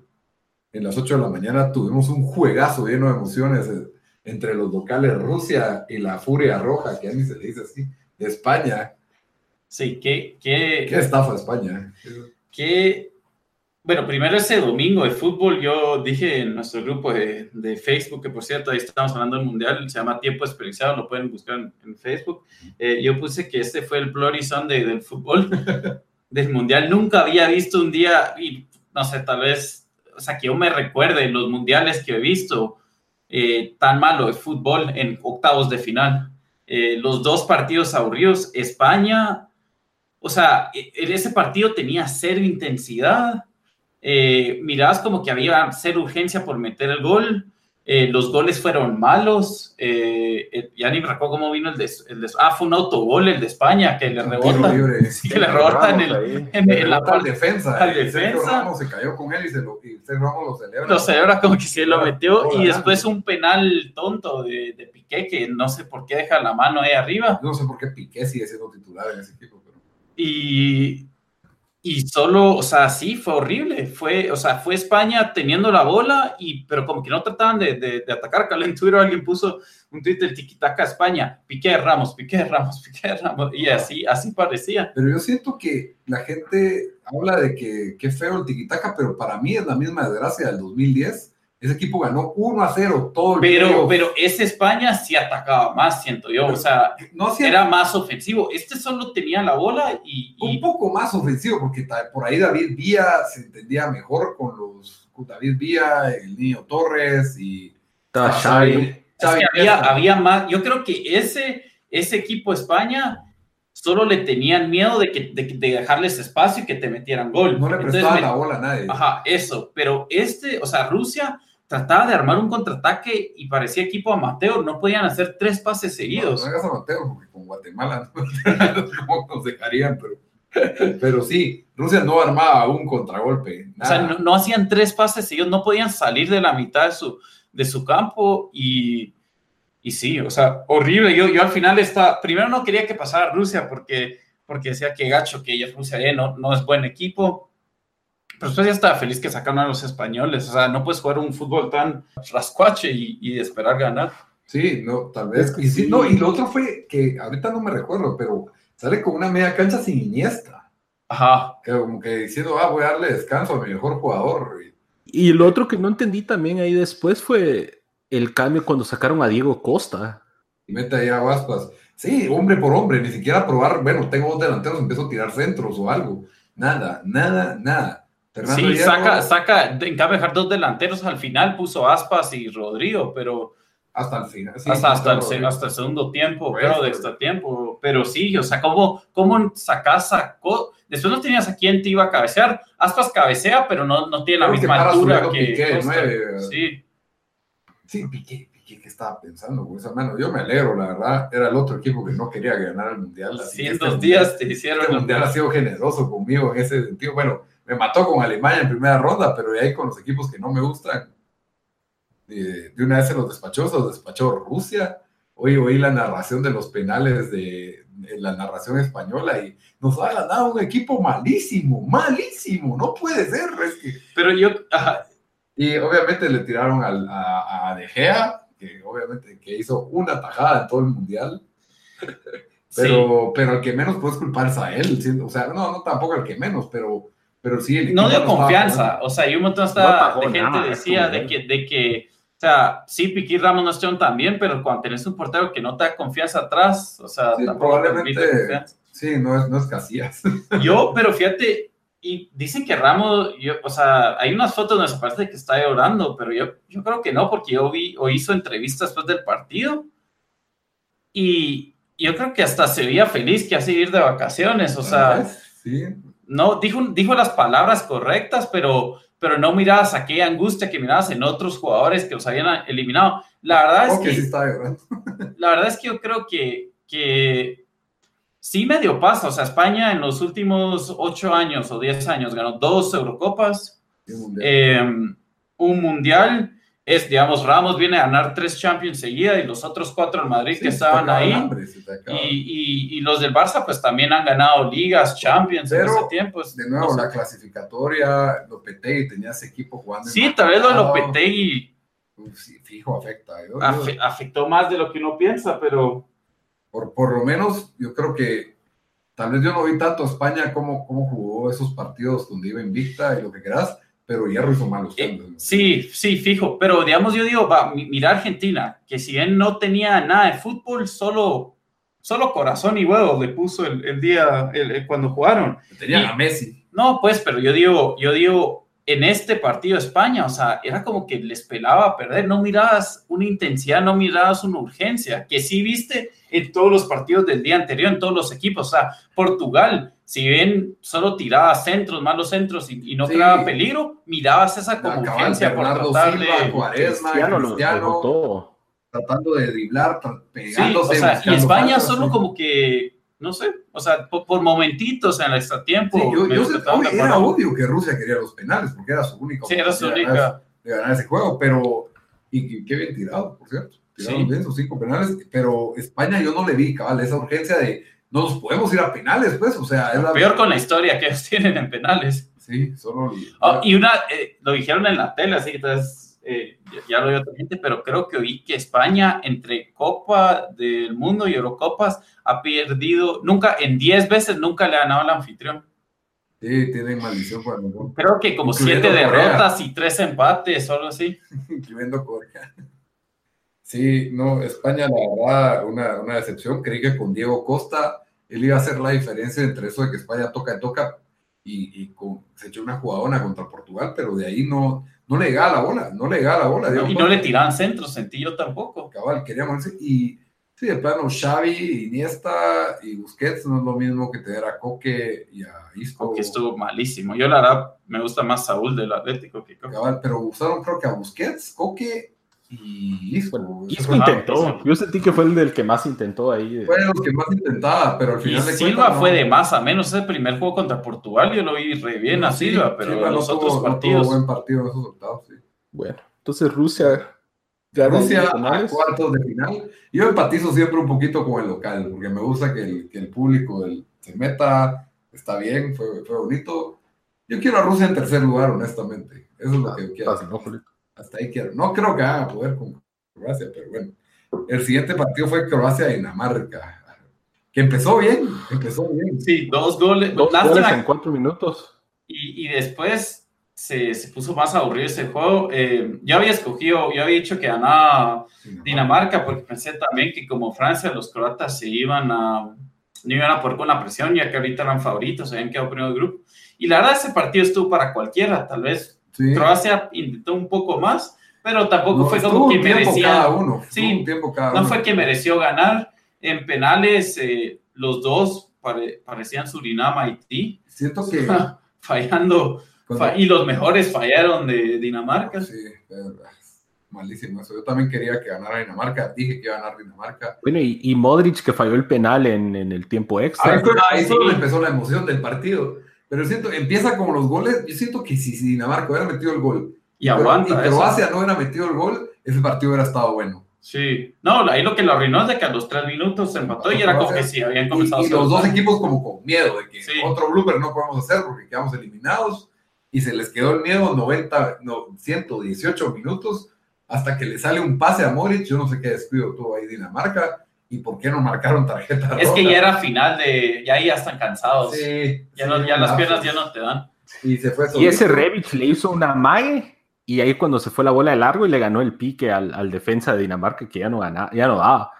en las 8 de la mañana tuvimos un juegazo lleno de emociones eh, entre los locales Rusia y la Furia Roja, que a mí se le dice así, de España. Sí, qué... Qué, qué estafa España. Eh. Qué... Bueno, primero ese domingo de fútbol, yo dije en nuestro grupo de, de, Facebook, que por cierto, ahí estamos hablando del Mundial, se llama Tiempo Experienciado, lo pueden buscar en, Facebook. Eh, yo puse que este fue el Bloody Sunday del fútbol, (laughs) del Mundial. Nunca había visto un día, y no sé, tal vez sea, que yo me recuerde los mundiales que he visto eh, tan malo de fútbol en octavos de final. Eh, los dos partidos aburridos, España, o sea, e, en ese partido tenía cero intensidad. Eh, mirabas como que había cero urgencia por meter el gol. Eh, los goles fueron malos. Eh, eh, ya ni me recuerdo cómo vino el de, el de, Ah, fue un autogol el de España que le rebota. Sí, (laughs) que le rebota en, el, (laughs) en, en la al defensa. Al defensa. Ramos se cayó con él y, se lo, y Ramos lo celebra. Lo celebra como que se lo metió. y después un penal tonto de, de, Piqué que no sé por qué deja la mano ahí arriba. No sé por qué Piqué sigue siendo titular en ese equipo. Pero... Y y solo, o sea, sí, fue horrible. Fue, o sea, fue España teniendo la bola, y, pero como que no trataban de, de, de atacar. En Twitter alguien puso un tweet del tiquitaca España, Piqué Ramos, Piqué Ramos, (laughs) Piqué Ramos, y así, así parecía. Pero yo siento que la gente habla de que qué feo el tiquitaca, pero para mí es la misma desgracia del 2010 ese equipo ganó 1 a 0 todo el Pero, pero ese España sí atacaba más, siento yo. O sea, no era más ofensivo. Este solo tenía la bola y, Un poco más ofensivo, porque por ahí David Vía se entendía mejor con los. David Vía, el niño Torres y. Xavi. había, había más. Yo creo que ese, ese equipo España solo le tenían miedo de, que, de, dejarles espacio y que te metieran gol. No le prestaba la bola a nadie. Ajá, eso. Pero este, o sea, Rusia trataba de armar un contraataque y parecía equipo amateur, no podían hacer tres pases seguidos. No, no hagas amateur, porque con Guatemala (laughs) no, nos dejarían, pero... Pero sí, Rusia no armaba un contragolpe. O sea, no, hacían tres pases ellos no podían salir de la mitad de su, de su campo y, y sí, o sea, horrible. Yo, yo al final está, primero no quería que pasara Rusia porque, porque decía que gacho, que ella Rusia eh, no, no es buen equipo. Pero después ya estaba feliz que sacaron a los españoles. O sea, no puedes jugar un fútbol tan rascuache y, y esperar ganar. Sí, no, tal vez. Y, sí, no, y lo otro fue que ahorita no me recuerdo, pero sale con una media cancha sin Iniesta. Ajá. Que como que diciendo, ah, voy a darle descanso a mi mejor jugador. Y lo otro que no entendí también ahí después fue el cambio cuando sacaron a Diego Costa. Y mete ahí a Guaspas. Sí, hombre por hombre, ni siquiera probar, bueno, tengo dos delanteros, empiezo a tirar centros o algo. Nada, nada, nada. Sí, saca, saca, en cambio dejar dos delanteros al final puso Aspas y Rodrigo, pero hasta el final. hasta, hasta, el, hasta, el, segundo tiempo, pero de extra tiempo. Pero sí, o sea, ¿cómo, cómo sacas, sacó? Después no tenías a quién te iba a cabecear. Aspas cabecea, pero no, no tiene la misma altura que. Piqué, sí. Sí, Piqué, Piqué, ¿qué estaba pensando? Pues, mano, yo me alegro, la verdad. Era el otro equipo que no quería ganar el mundial. Sí, en dos días te hicieron. Este mundial ha sido generoso conmigo en ese sentido. Bueno, me mató con Alemania en primera ronda, pero de ahí con los equipos que no me gustan de, una vez se los despachó, se los despachó Rusia. Hoy oí la narración de los penales de, la narración española y nos ha ganado un equipo malísimo, malísimo, no puede ser. Pero yo... Y obviamente le tiraron a, a, De Gea, que obviamente que hizo una tajada en todo el mundial. (laughs) Pero, pero el que menos puedes culpar es a él. O sea, no, no tampoco el que menos, pero, pero sí. no dio confianza. O sea, y un montón de gente decía de que, de que o sea, sí, Piquí Ramos no están tan bien, pero cuando tenés un portero que no te da confianza atrás, o sea, probablemente, sí, no es, no es Casillas. (laughs) Yo, pero fíjate, y dicen que Ramos, yo, o sea, hay unas fotos donde se parece que está llorando, pero yo, yo creo que no, porque yo vi o hizo entrevistas después del partido y yo creo que hasta se veía feliz que hace ir de vacaciones, o sea, sí. No, dijo, dijo las palabras correctas, pero pero no mirabas aquella angustia que mirabas en otros jugadores que los habían eliminado. La verdad es que... (laughs) la verdad es que yo creo que, que sí medio pasa. O sea, España en los últimos ocho años o diez años ganó dos Eurocopas, un mundial em, es, digamos, Ramos viene a ganar tres Champions seguida y los otros cuatro en Madrid que estaban ahí. y, y, los del Barça, pues también han ganado ligas, Champions en ese tiempo. De nuevo, la clasificatoria, Lopetegui tenía ese equipo jugando. Sí, tal vez lo de Lopetegui. fijo, afecta. afectó más de lo que uno piensa, pero. Por, por lo menos, yo creo que tal vez yo no vi tanto a España como, como jugó esos partidos donde iba invicta y lo que quieras pero Hierro hizo malos eh, sí, sí, fijo. Pero digamos, yo digo, va, mira Argentina, que si bien no tenía nada de fútbol, solo, solo corazón y huevo le puso el, día el, cuando jugaron. Tenía a Messi. No, pues, pero yo digo, yo digo, en este partido España, o sea, era como que les pelaba perder, no mirabas una intensidad, no mirabas una urgencia, que sí viste en todos los partidos del día anterior, en todos los equipos, o sea, Portugal si bien solo tiraba centros, malos centros y, no creaba peligro, mirabas esa urgencia por tratar de... tratando de driblar, pegándose. Sí, o sea, y España solo como que, no sé, o sea, por, momentitos en el extratiempo. Sí, yo, yo era obvio que Rusia quería los penales, porque era su única sí, era su única. de ganar ese juego, pero, y, qué bien tirado, por cierto. Tiraron bien sus cinco penales, pero España yo no le vi, cabal, esa urgencia de no nos podemos ir a penales, pues, o sea... Es Peor con la historia que ellos (laughs) tienen en penales. Sí, solo... Oh, y una, eh, lo dijeron en la tele, así que entonces eh, ya lo vio otra gente, pero creo que oí que España entre Copa del Mundo y Eurocopas ha perdido, nunca, en 10 veces nunca le ha ganado al anfitrión. Sí, tienen maldición cuando... Creo que como siete derrotas y tres empates, solo así. (laughs) Incluyendo Corea. Sí, no, España, la verdad, una, una decepción. Creí que con Diego Costa él iba a hacer la diferencia entre eso de que España toca y toca y, se echó una jugadona contra Portugal, pero de ahí no, no le llegaba la bola, no le llegaba la bola. y no le tiraban centros, sentí yo tampoco. Cabal, queríamos y sí, de plano, Xavi, Iniesta y Busquets no es lo mismo que tener a Coque y a Isco. Coque estuvo malísimo. Yo la verdad me gusta más Saúl del Atlético que Coque. Cabal, pero usaron creo que a Busquets, Coque Y Isco. Intentó. Yo sentí que fue el del que más intentó ahí. Fue de los que más intentaba, pero al Y final de Silva no. fue de más a menos. Ese primer juego contra Portugal yo lo vi re bien a Sí, Silva, pero Silva no los tuvo- otros no tuvo partidos. buen partido en esos octavos, sí. Bueno, entonces Rusia gana Rusia a cuartos de final. Yo empatizo siempre un poquito con el local, porque me gusta que el, que el público el- se meta, está bien, fue, fue bonito. Yo quiero a Rusia en tercer lugar, honestamente. Eso es lo que yo quiero. Fácil, ¿no? Hasta ahí quiero. No creo que van a poder con Croacia, pero bueno. El siguiente partido fue Croacia-Dinamarca, que empezó bien, empezó bien. Sí, dos goles. Dos goles en cuatro minutos. Y, y después se, se puso más aburrido ese juego. Eh, yo había escogido, yo había dicho que ganaba Dinamarca porque pensé también que como Francia, los croatas se iban a, no iban a poder con la presión, ya que ahorita eran favoritos, se habían quedado primero del grupo. Y la verdad, ese partido estuvo para cualquiera. Tal vez Sí. Croacia intentó un poco más, pero tampoco No, fue como que un tiempo merecía. cada uno. Sí, estuvo un tiempo cada No uno. fue que mereció ganar. En penales, eh, los dos pare- parecían Surinam, Haití, Siento (laughs) que fallando. fa- y los mejores fallaron de Dinamarca. Sí, es- malísimo eso. Yo también quería que ganara Dinamarca. Dije que iba a ganar Dinamarca. Bueno, y, y Modric que falló el penal en, en el tiempo extra. Ahí fue, ahí sí. fue donde empezó la emoción del partido. Pero siento, empieza como los goles. Yo siento que si, si Dinamarca hubiera metido el gol Y pero- aguanta. y. Croacia no hubiera metido el gol, ese partido hubiera estado bueno. Sí. No, ahí lo que lo arruinó es de que a los tres minutos se empató y era como que sí, habían Y, comenzado y a los dos equipos como con miedo de que Sí. otro blooper no podemos hacer porque quedamos eliminados. Y se les quedó el miedo 90, no, 118 minutos hasta que le sale un pase a Modric. Yo no sé qué descuido tuvo ahí Dinamarca y por qué no marcaron tarjeta Es que ya era final de. Ya ahí ya están cansados. Sí, ya sí, no, ya las piernas ya no te dan. Y se fue Y ese Rebic le hizo una mague y ahí cuando se fue la bola de largo y le ganó el pique al, al defensa de Dinamarca que ya no ganaba, ya no daba.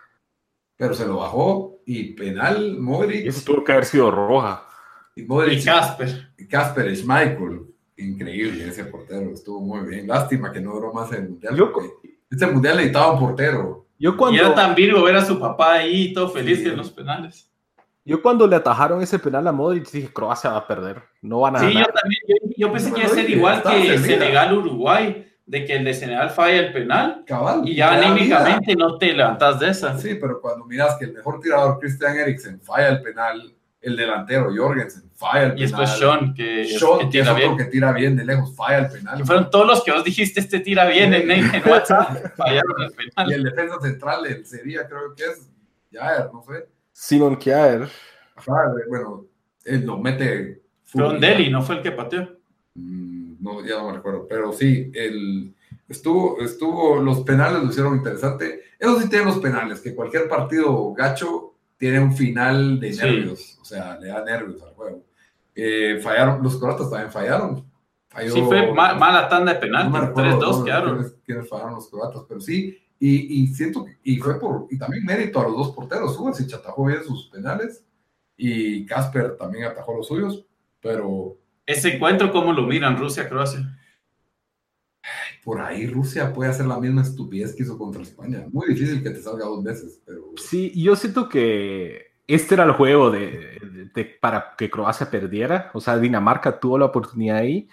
Pero se lo bajó y penal Modric Y eso tuvo que haber sido roja. y Modric Y Casper. y Kasper Schmeichel. Increíble ese portero, estuvo muy bien. Lástima que no duró más el mundial. Yo- este mundial necesitaba un portero. Yo Y cuando, era tan virgo ver a su papá ahí todo feliz Sí. en los penales. yo cuando le atajaron ese penal a Modric dije, Croacia va a perder. No van a Sí, yo también. Yo, yo pensé que iba a ser igual que. Senegal-Uruguay, de que el de Senegal falla el penal Cabal. y ya anímicamente no te levantas de esa. Sí, pero cuando miras que el mejor tirador, Christian Eriksen, falla el penal, el delantero, Jorgensen, falla el penal. Y después Sean, que, Sean, que que tira otro bien. que tira bien de lejos, falla el penal. Y fueron todos los que vos dijiste, este tira bien en, en (laughs) WhatsApp, fallaron el Y penal. el defensa central, el Sevilla, creo que es Jair, no sé. Simon Kjaer. Ajá, bueno, él lo mete. Fue un Deli, no fue el que pateó. Mm, No, ya no me recuerdo, pero sí, el, estuvo, estuvo, los penales lo hicieron interesante. Eso sí tienen los penales, que cualquier partido gacho tiene un final de Sí. nervios, o sea, le da nervios al juego. Eh, fallaron, los croatas también fallaron. Falló- Sí, fue ma- mala tanda de no penaltis, recuerdo 3-2 ¿no? quedaron. quiénes, quiénes fallaron los croatas, pero sí, y, y siento que, y fue por, y también mérito a los dos porteros, Subasic atajó bien sus penales, y Casper también atajó los suyos, pero Ese encuentro, ¿cómo lo miran Rusia-Croacia? por ahí Rusia puede hacer la misma estupidez que hizo contra España. Muy difícil que te salga dos veces, pero Sí, yo siento que este era el juego de, de- de- para que Croacia perdiera. O sea, Dinamarca tuvo la oportunidad ahí.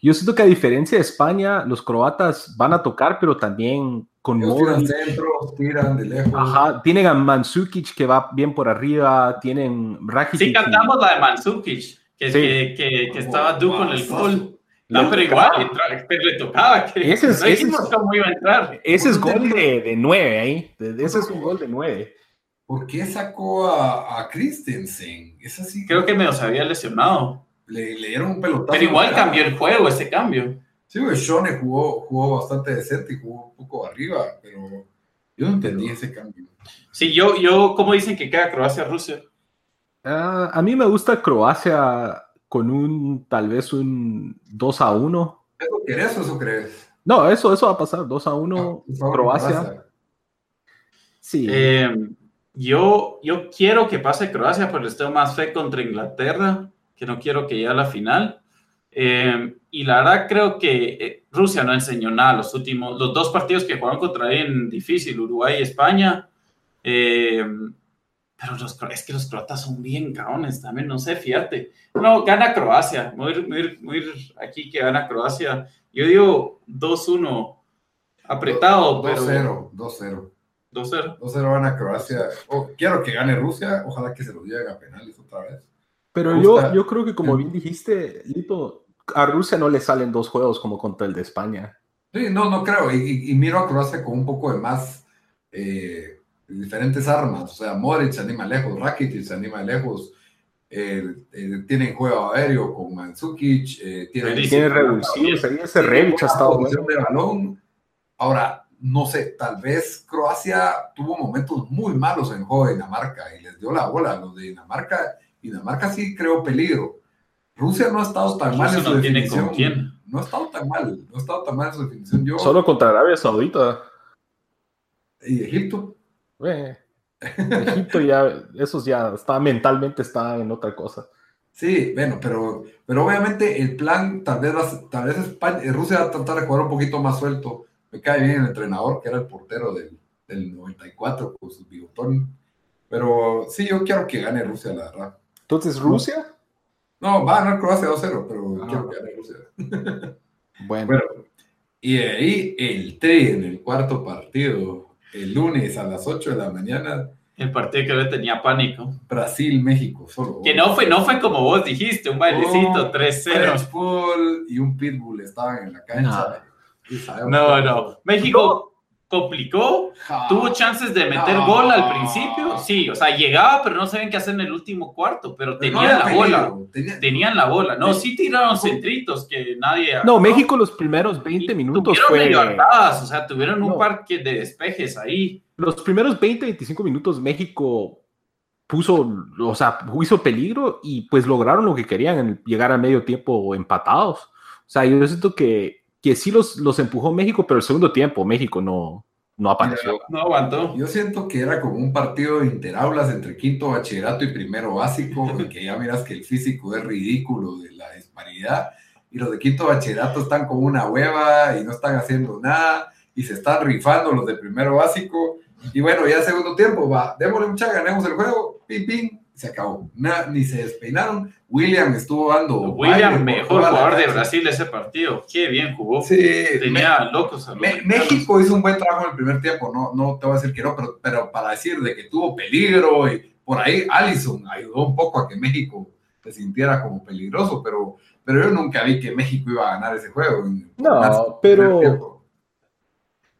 Yo siento que a diferencia de España, los croatas van a tocar, pero también con tiran centros, tiran de lejos. Ajá, tienen a Mandzukic que va bien por arriba, tienen Rakitic. Sí, cantamos la de Mandzukic, que, Sí. que, que, que estaba tú con el gol. No, pero igual, entra- pero le tocaba. Que, Ese es- no ese es- cómo iba a entrar. Ese es gol de, de nueve ahí. De- ese es un gol de nueve. ¿Por qué sacó a, a Christensen? Es así. Creo que medio se había lesionado. le, le dieron un pelotazo. Pero igual cambió el juego, ese cambio. Sí, güey, Shone jugó, jugó bastante decente y jugó un poco arriba, pero yo no entendí ese cambio. Sí, yo, yo, ¿cómo dicen que queda Croacia-Rusia? Ah, a mí me gusta Croacia con un, tal vez un 2 a 1. ¿Eso querés o eso crees? No, eso, eso va a pasar, 2 a 1 Ah, favor, Croacia. Sí. Eh, yo, yo quiero que pase Croacia, pero les tengo más fe contra Inglaterra, que no quiero que llegue a la final. Eh, y la verdad creo que eh, Rusia no enseñó nada los últimos, los dos partidos que jugaron contra él difícil, Uruguay y España. Eh, pero los, es que los croatas son bien caones también, no sé, fíjate. No, gana Croacia, muy, muy, muy aquí que gana Croacia. Yo digo 2-1 apretado, pero 2-0, 2-0. 2-0. 2-0 van a Croacia. Oh, quiero que gane Rusia. Ojalá que se lo lleven a penales otra vez. Pero yo, yo creo que como bien dijiste, Lito, a Rusia no le salen dos juegos como contra el de España. Sí, no, no creo. Y, y- y miro a Croacia con un poco de más eh, diferentes armas. O sea, Modric se anima lejos, Rakitic se anima lejos. eh, eh, tienen juego aéreo con Mandzukic. Eh, tienen. Tiene revulsivos ahí, ese Rebic ha estado bueno. de balón. Ahora, no sé, tal vez Croacia tuvo momentos muy malos en juego de Dinamarca y les dio la bola a los de Dinamarca. Dinamarca sí creó peligro. Rusia no ha estado tan mal en su no tiene definición. con quién. No ha estado tan mal, no ha estado tan mal en su definición. Yo Solo contra Arabia Saudita. y Egipto. Eh, Egipto ya, esos ya está mentalmente está en otra cosa. Sí, bueno, pero, pero obviamente el plan, tal vez, va- tal vez España, Rusia va a tratar de jugar un poquito más suelto. Me cae bien el entrenador, que era el portero del, del 94 con su bigotón. Pero sí, yo quiero que gane Rusia, la verdad. Entonces, Rusia, No, va a ganar Croacia 2-0, pero Ah. quiero que gane Rusia. (laughs) bueno, Bueno, y de ahí el tri en el cuarto partido, el lunes a las 8 de la mañana, El partido que yo tenía pánico. Brasil-México, solo. Que no fue, no fue como vos dijiste, un bailecito Oh, 3-0. French Pool y un Pitbull estaban en la cancha. No, no. México complicó, Ja. tuvo chances de meter No. gol al principio. Sí, o sea, llegaba, pero no sabían qué hacer en el último cuarto, pero Pero no tenían había la bola. peligro, tenía- Tenían la bola. No, sí tiraron centritos que nadie. no, México los primeros 20 Y minutos tuvieron fue... o sea, tuvieron un No. par que- de despejes ahí. Los primeros 20, 25 minutos México puso, o sea, hizo peligro y pues lograron lo que querían, llegar a medio tiempo empatados. O sea, yo siento que, que sí los, los empujó México, pero el segundo tiempo México no, no apareció. No aguantó. Yo siento que era como un partido de interaulas entre quinto bachillerato y primero básico, (laughs) que ya miras que el físico es ridículo de la disparidad, y los de quinto bachillerato están como una hueva y no están haciendo nada, y se están rifando los de primero básico, y bueno, ya segundo tiempo, va, démosle mucha, ganemos el juego, pim, pim, se acabó. Na- ni se despeinaron. William estuvo dando. William, mejor jugador de. Brasil ese partido. Qué bien jugó. Sí, Tenía locos a los Me-. México hizo un buen trabajo en el primer tiempo, no, no te voy a decir que no, pero, pero para decir de que tuvo peligro y por ahí Allison ayudó un poco a que México se sintiera como peligroso, pero, pero yo nunca vi que México iba a ganar ese juego. en- No, pero-.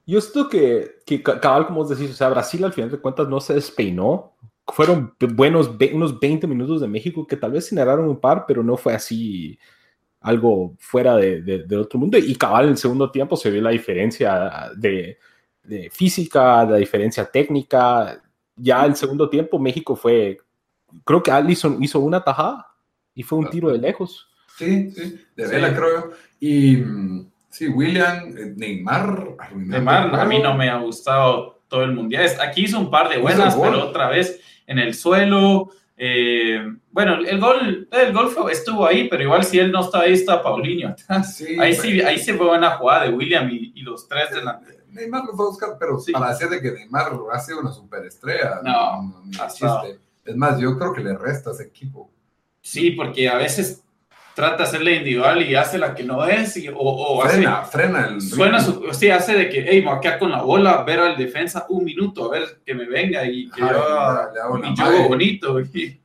Yo siento que, que ca- cabal, como vos decís, o sea, Brasil al final de cuentas no se despeinó. Fueron buenos, ve- unos 20 minutos de México que tal vez generaron un par, pero no fue así algo fuera de, de- de otro mundo. Y cabal, en el segundo tiempo se vio la diferencia de, de física, la diferencia técnica. Ya el segundo tiempo México fue, creo que Allison hizo una tajada y fue un tiro de lejos. Sí, sí, de Sí. vela creo yo. Y mm, sí, William, eh, Neymar. Neymar, a mí no me ha gustado todo el mundial. Es- Aquí hizo un par de buenas, pero otra vez en el suelo. eh, bueno, el gol, el gol fue- estuvo ahí, pero igual si él no está ahí, está Paulinho. Sí, Ahí sí, ahí se fue una jugada de William y, y los tres delante. Neymar lo fue a buscar, pero Sí. para hacer de que Neymar ha sido una superestrella. No, de hasta- chiste. Es más, yo creo que le resta a ese equipo. Sí, porque a veces trata de hacerle individual y hace la que no es, y- o, o hace, frena, frena el. suena su, sí, hace de que, hey, me voy a quedar con la bola, ver al defensa un minuto, a ver que me venga y que Ajá, yo, y la yo hago bonito. y-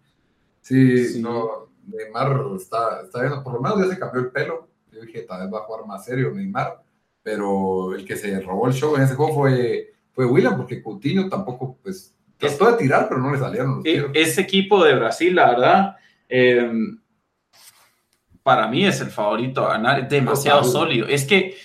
Sí, Sí. no, Neymar está, está viendo, por lo menos ya se cambió el pelo. Yo dije, tal vez va a jugar más serio Neymar, pero el que se robó el show en ese juego fue, fue William, porque Coutinho tampoco, pues, trató de tirar, pero no le salieron los E- tiros. Ese equipo de Brasil, la verdad, eh, para mí es el favorito a ganar, es demasiado Total. sólido. Es que,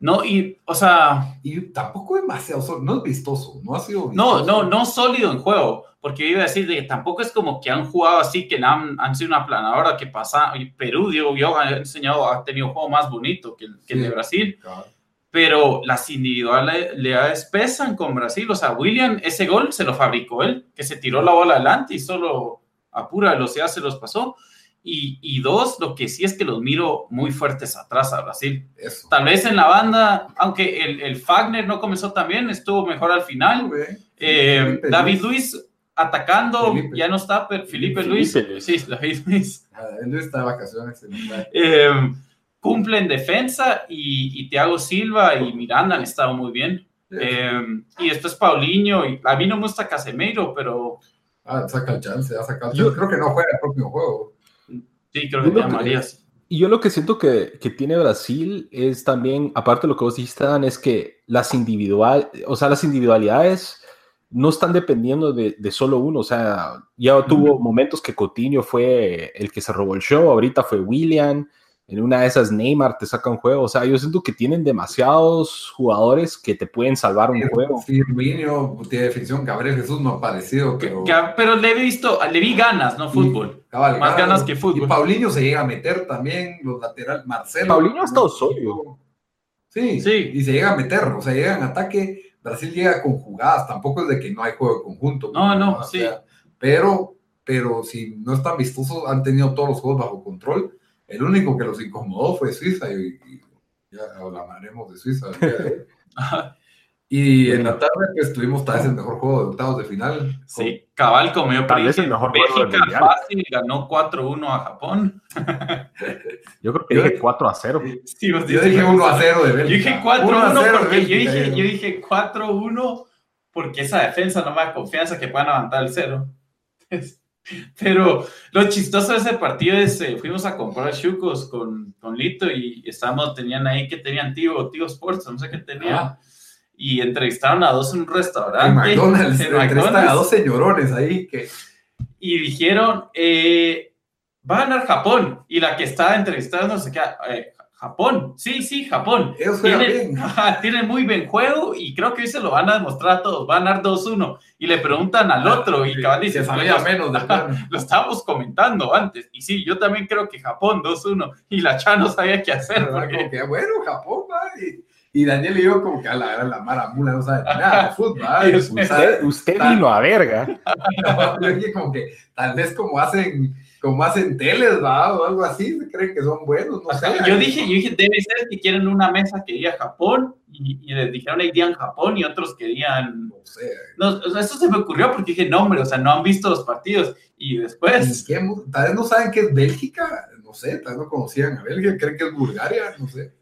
no, y, o sea, Y tampoco demasiado, solo- no es vistoso, no ha sido no, vistoso. no, no sólido en juego, porque iba a decir de que tampoco es como que han jugado así, que han, han sido una planadora que pasa, Perú, Diego, yo ha enseñado, ha tenido un juego más bonito que que el de Sí. Brasil, Cabal. pero las individualidades pesan con Brasil. O sea, William, ese gol se lo fabricó él, que se tiró la bola adelante y solo a pura velocidad se los pasó. Y, y dos, lo que sí es que los miro muy fuertes atrás a Brasil. Eso. Tal vez en la banda, aunque el, el Fagner no comenzó tan bien, estuvo mejor al final. Felipe Eh, David Luis. Luis atacando, Felipe. ya no está, pero Felipe, Felipe Luis. Luis. Sí, David Luis. Ah, Él está de vacaciones. Eh, cumple en defensa y, y Thiago Silva y Miranda han estado muy bien. Eh, y después Paulinho, y a mí no me gusta Casemiro, pero... Ah, saca el chance, ha sacado el chance. Yo creo que no juega el próximo juego. Sí, creo que te llamarías. Y yo lo que siento que, que, tiene Brasil es también, aparte de lo que vos dijiste, Dan, es que las individual, o sea, las individualidades no están dependiendo de, de solo uno. O sea, ya tuvo momentos que Coutinho fue el que se robó el show, ahorita fue William, en una de esas Neymar te saca un juego. O sea, yo siento que tienen demasiados jugadores que te pueden salvar un juego. Firmino tiene definición, Gabriel Jesús no ha parecido, pero... pero le he visto, le vi ganas, no fútbol. Más ganas que fútbol. Y Paulinho se llega a meter también, los laterales, Marcelo. Paulinho ha estado sólido. Sí, sí, y se llega a meter, o sea, llega en ataque. Brasil llega con jugadas, tampoco es de que no hay juego de conjunto. No, no, sí. pero, pero si no están vistosos, han tenido todos los juegos bajo control el único que los incomodó fue Suiza y, ya hablaremos de Suiza. (laughs) y en la tarde pues tuvimos tal vez el mejor juego de octavos de final. Sí, cabal como yo Tal vez el mejor juego Bélgica fácil ganó 4-1 a Japón. (laughs) yo creo que dije 4 a 0. Sí, yo dije 1 a 0 de Bélgica. Yo dije 4-1 porque yo dije, yo dije 4-1 porque esa defensa no me da confianza que puedan levantar el cero. (laughs) Pero lo chistoso de ese partido es, eh, fuimos a comprar chucos con, con Lito y estábamos, tenían ahí que tenían tío, tío Sports, no sé qué tenía. Ah. Y entrevistaron a dos en un restaurante. En McDonald's, en McDonald's. a dos señorones ahí que... Y dijeron, eh, va a ganar Japón. Y la que estaba entrevistando se queda, eh, Japón, sí, sí, Japón. Tiene, (laughs) tiene, muy buen juego y creo que hoy se lo van a demostrar a todos. Van a ganar 2-1 y le preguntan al ah, otro y cabal dice: sabía menos. (laughs) lo estábamos comentando antes. Y sí, yo también creo que Japón 2-1 y la Cha no sabía qué hacer. Porque... que, bueno, Japón, va. Y, Daniel y yo, como que a la, la mara mula no sabe nada de (laughs) fútbol. usted, usted vino a verga. como que tal vez como hacen como hacen teles, ¿va? O algo así, se creen que son buenos, no sé. Yo dije, yo dije, debe ser que quieren una mesa que diga Japón, y, y les dijeron irían Japón, y otros querían... No sé. No, eso se me ocurrió porque dije, no, hombre, o sea, no han visto los partidos, y después... tal vez no saben que es Bélgica, no sé, tal vez no conocían a Bélgica, creen que es Bulgaria, no sé.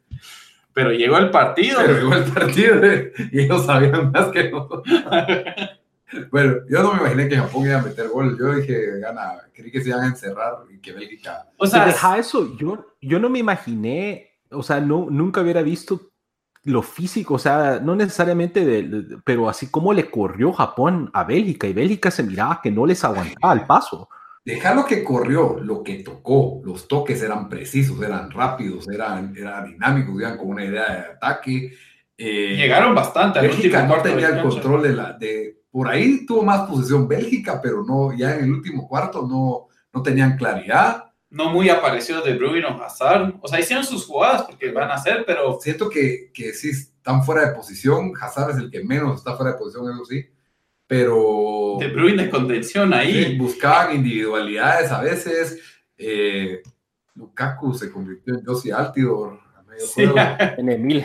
Pero llegó el partido. Pero llegó el partido, ¿eh? y ellos sabían más que nosotros. (laughs) Bueno, yo no me imaginé que Japón iba a meter gol. Yo dije, gana, creí que se iban a encerrar y que Bélgica. O sea, deja eso. Yo, yo no me imaginé, o sea, no, nunca hubiera visto lo físico, o sea, no necesariamente, de, pero así como le corrió Japón a Bélgica y Bélgica se miraba que no les aguantaba el paso. Deja lo que corrió, lo que tocó, los toques eran precisos, eran rápidos, eran, eran dinámicos, iban con una idea de ataque. Eh, Llegaron bastante. Bélgica no tenía el control de, la, de, por ahí tuvo más posesión Bélgica, pero no, ya en el último cuarto no, no tenían claridad. No muy aparecidos de Bruyne o Hazard. O sea, hicieron sus jugadas porque van a hacer, pero... Siento que, que sí están fuera de posición. Hazard es el que menos está fuera de posición, eso sí. Pero... De Bruyne de contención ahí. buscaban individualidades a veces. Eh, Lukaku se convirtió en Josie Altidor. (laughs) En Emil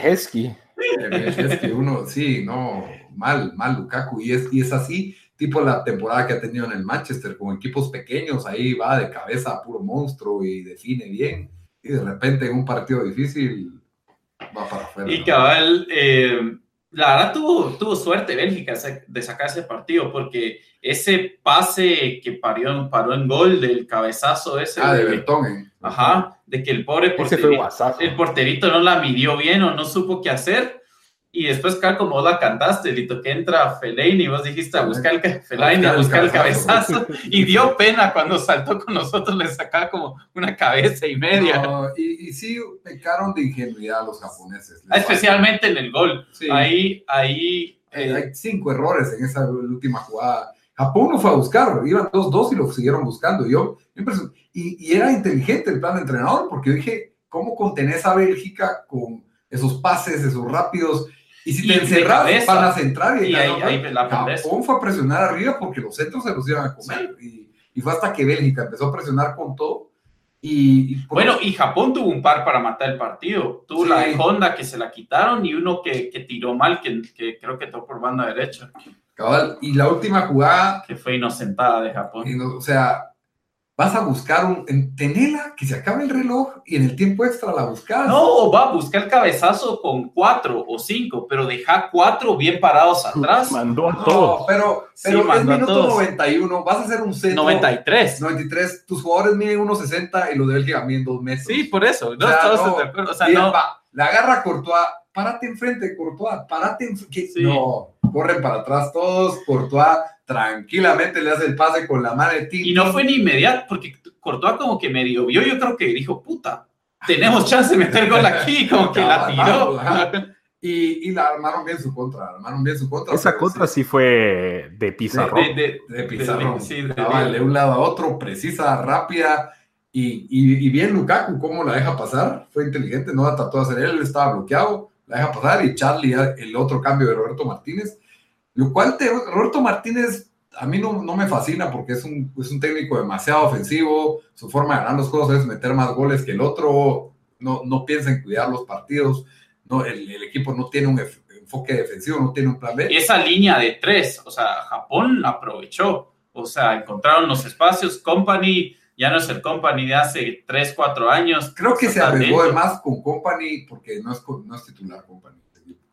Hesky. Emil uno, sí, no mal, mal Lukaku. Y es, y es así, tipo la temporada que ha tenido en el Manchester, con equipos pequeños, ahí va de cabeza a puro monstruo y define bien. Y de repente en un partido difícil va para afuera. Y cabal, eh, la verdad tuvo, tuvo suerte Bélgica de sacar ese partido, porque ese pase que paró, paró en gol del cabezazo ese. Ah, de, de eh. Ajá, de que el pobre porterito, el porterito no la midió bien o no supo qué hacer y después, acá como la cantaste, Lito, que entra Fellaini, y vos dijiste a buscar el, Fellaini, a buscar el cabezazo, (laughs) y dio pena cuando saltó con nosotros, le sacaba como una cabeza y media. y, y, sí, pecaron de ingenuidad los japoneses. Especialmente en el gol. Ahí, ahí... Eh, hay cinco errores en esa última jugada. Japón no fue a buscar, iban dos, dos y lo siguieron buscando. Yo, y, y era inteligente el plan de entrenador, porque yo dije, ¿cómo contenés a Bélgica con esos pases, esos rápidos? Y si te encerras, van a centrar y, ahí, ahí la Japón fue a presionar arriba porque los centros se los iban a comer. Y, y, fue hasta que Bélgica empezó a presionar con todo. Y, bueno, y Japón tuvo un par para matar el partido. Tuvo la de Honda que se la quitaron y uno que, que tiró mal, que, que, creo que tocó por banda derecha. Cabal, y la última jugada. Que fue inocentada de Japón. o sea, vas a buscar un, en tenela, que se acabe el reloj y en el tiempo extra la buscas. No, va a buscar el cabezazo con cuatro o cinco, pero deja cuatro bien parados atrás. Mandó a No, todos. pero, Sí, pero es minuto todos. 91, vas a hacer un centro. 93. 93, tus jugadores miden 1.60 y los de Bélgica miden 2 metros. Sí, por eso. No O sea, estamos no. de acuerdo. O sea, no. va, la agarra Courtois, párate enfrente, Courtois, párate enfrente. Sí. No, corren para atrás todos, Courtois tranquilamente le hace el pase con la mano de. Y no fue ni inmediato, porque Courtois como que medio vio, yo creo que dijo, puta, tenemos chance de meter gol aquí, (laughs) como que la tiró. Y, y la armaron bien su contra, la armaron bien su contra. Esa contra sí fue de pizarro. De, de- de pizarrón. sí, de- Cabal, de un lado a otro, precisa, rápida. Y, y, y bien Lukaku, cómo la deja pasar. Fue inteligente, no la trató de hacer él, estaba bloqueado, la deja pasar. Y Charlie, el otro cambio de Roberto Martínez. Lo cual, te- Roberto Martínez, a mí no, no me fascina porque es un, es un técnico demasiado ofensivo. Su forma de ganar los juegos es meter más goles que el otro. No, no piensa en cuidar los partidos. No, el, el equipo no tiene un enfoque defensivo, no tiene un plan B. esa línea de tres, o sea, Japón aprovechó, o sea, encontraron los espacios, Company ya no es el Company de hace 3, 4 años. Creo que se arriesgó de más con Company porque no es, no es titular Company.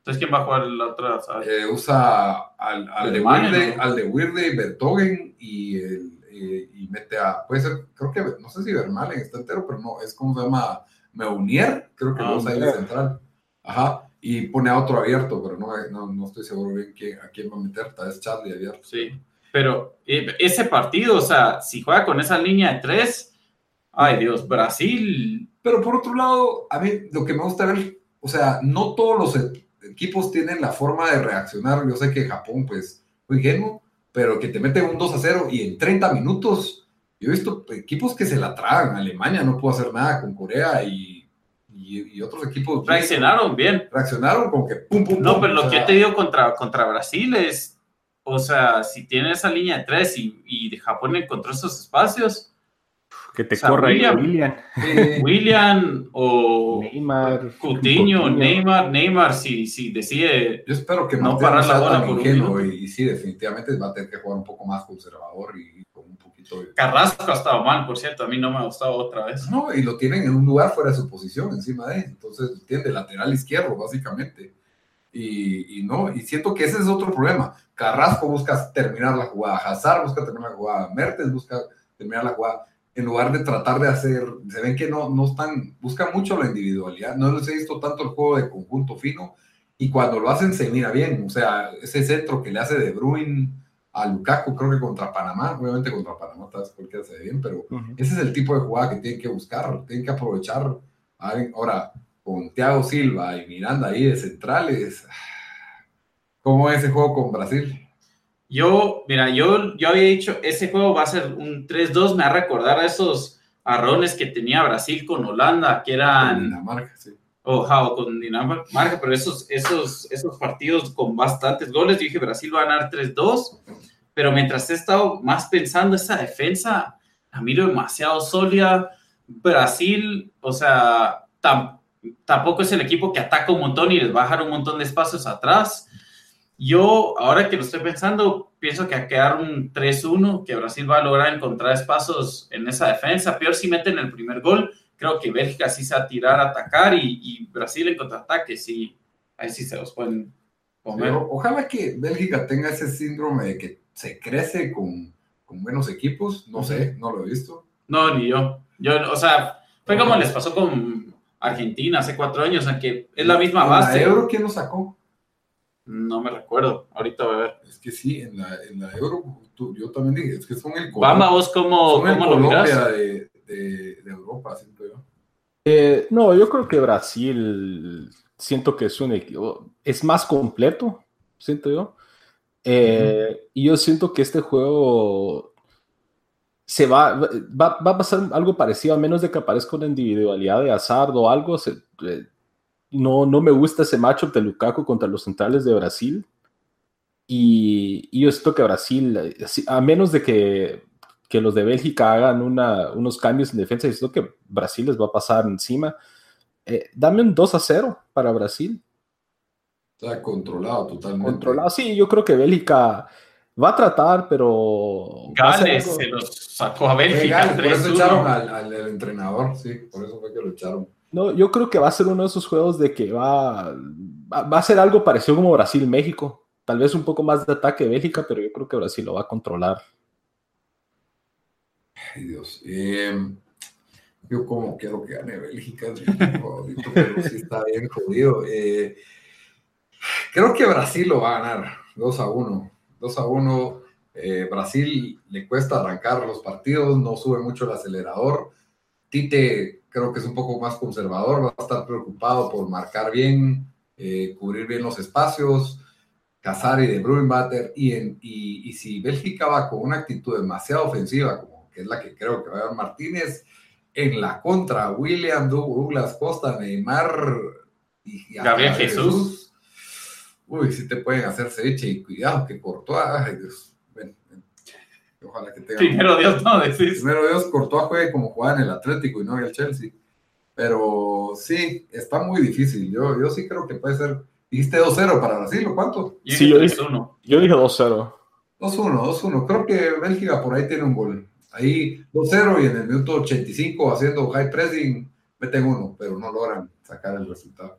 Entonces, ¿quién va a jugar la otra? Eh, usa al, al de Wirde, ¿no? al de Wirde, Bertogen y, el, eh, y mete a, puede ser, creo que, no sé si Vermalen está entero, pero no, es como se llama, Meunier, creo que Ah, lo usa ahí de central. Ajá, y pone a otro abierto, pero no, no, no estoy seguro bien quién- a quién va a meter, tal vez Charlie abierto. Sí, pero eh, ese partido, o sea, si juega con esa línea de tres, ay Dios, Brasil, Pero por otro lado, a mí lo que me gusta ver, o sea, no todos los equipos tienen la forma de reaccionar. Yo sé que Japón, pues, muy ingenuo, pero que te meten un 2 a 0 y en 30 minutos, yo he visto equipos que se la tragan. Alemania no pudo hacer nada con Corea y, y, y otros equipos reaccionaron bien. reaccionaron como que pum, pum, No, pum, pero lo que yo te digo contra, contra Brasil es, o sea, si tiene esa línea de tres y, y de Japón encontró esos espacios, Que te O sea, corra ahí, William. William. eh, William o Neymar. Coutinho, Neymar, Neymar, si, si decide, Yo espero que No parar la bola por ingenuo y, y sí, definitivamente va a tener que jugar un poco más conservador y, y con un poquito de... Carrasco ha estado mal, por cierto, a mí no me ha gustado otra vez. No, y lo tienen en un lugar fuera de su posición, encima de él. Entonces, tiene de lateral izquierdo, básicamente. Y, y no, y siento que ese es otro problema. Carrasco busca terminar la jugada, Hazard busca terminar la jugada, Mertens busca terminar la jugada, en lugar de tratar de hacer, se ven que no, no están, buscan mucho la individualidad. No les he visto tanto el juego de conjunto fino, y cuando lo hacen se mira bien. O sea, ese centro que le hace de Bruin a Lukaku, creo que contra Panamá, obviamente contra Panamá, tal vez cualquiera se ve bien, pero ese es el tipo de jugada que tienen que buscar, tienen que aprovechar. Ahora, con Thiago Silva y Miranda ahí de centrales, ¿cómo es ese juego con Brasil? Yo, mira, yo, yo había dicho, ese juego va a ser un 3-2, me va a recordar a esos arrones que tenía Brasil con Holanda, que Con eran, Dinamarca, sí. o con Dinamarca, pero esos, esos, esos partidos con bastantes goles, yo dije Brasil va a ganar 3-2, pero mientras he estado más pensando esa defensa, la miro demasiado sólida. Brasil, o sea, tam- tampoco es el equipo que ataca un montón y les va a dejar un montón de espacios atrás. Yo, ahora que lo estoy pensando, pienso que a quedar un 3-1, que Brasil va a lograr encontrar espacios en esa defensa. Peor si meten el primer gol, creo que Bélgica sí se va a tirar a atacar y, y Brasil en contraataque, sí, ahí sí se los pueden comer. Pero ojalá que Bélgica tenga ese síndrome de que se crece con, con buenos equipos, no sé, no lo he visto. No, ni yo. Yo, o sea, fue como les pasó con Argentina hace cuatro años, aunque es la misma ¿En base. la Euro quién lo sacó? No me recuerdo, ahorita voy a ver. Es que sí, en la, en la Euro, tú- yo también dije, es que son el Bamba, vos cómo, son el cómo lo Colombia mirás? de, de, de Europa, siento yo. Eh, no, yo creo que Brasil siento que es un equipo, es más completo, siento yo. Eh, Y yo siento que este juego se va, va, va a pasar algo parecido, a menos de que aparezca una individualidad de Hazard o algo. se- eh, no, no me gusta ese matchup de Lukaku contra los centrales de Brasil. Y, y yo siento que Brasil, si- a menos de que, que los de Bélgica hagan una- unos cambios en defensa, yo siento que Brasil les va a pasar encima. Eh, dame un 2 a 0 para Brasil. O sea, controlado totalmente. Controlado. Sí, yo creo que Bélgica Va a tratar, pero. Gales se los sacó a Bélgica. por eso echaron al, al, entrenador, sí, por eso fue que lo echaron. No, yo creo que va a ser uno de esos juegos de que va, va, a ser algo parecido como Brasil-México. Tal vez un poco más de ataque de Bélgica, pero yo creo que Brasil lo va a controlar. Ay, Dios. Em, yo como quiero que gane Bélgica, pero sí está bien jodido. Eh, creo que Brasil lo va a ganar, 2 a 1. 2 a 1. Eh, Brasil le cuesta arrancar los partidos, no sube mucho el acelerador. Tite creo que es un poco más conservador, va a estar preocupado por marcar bien, eh, cubrir bien los espacios. Casari de Bruyne y, en, y, y, si Bélgica va con una actitud demasiado ofensiva, como que es la que creo que va a dar Martínez, en la contra, William, Douglas Costa, Neymar y Gabriel Jesús. Uy, si te pueden hacer ceviche y cuidado que cortó ay Dios. Ojalá que tenga. Primero Dios, no decís. Primero Dios, cortó a juegue como jugaba en el Atlético y no en el Chelsea. Pero sí, está muy difícil. Yo, yo sí creo que puede ser. Dijiste 2-0 para Brasil, ¿o cuánto? Sí, yo dije 1. Yo dije 2-0. 2-1, 2-1. Creo que Bélgica por ahí tiene un gol. Ahí 2-0 y en el minuto 85 haciendo high pressing meten uno, pero no logran sacar el resultado.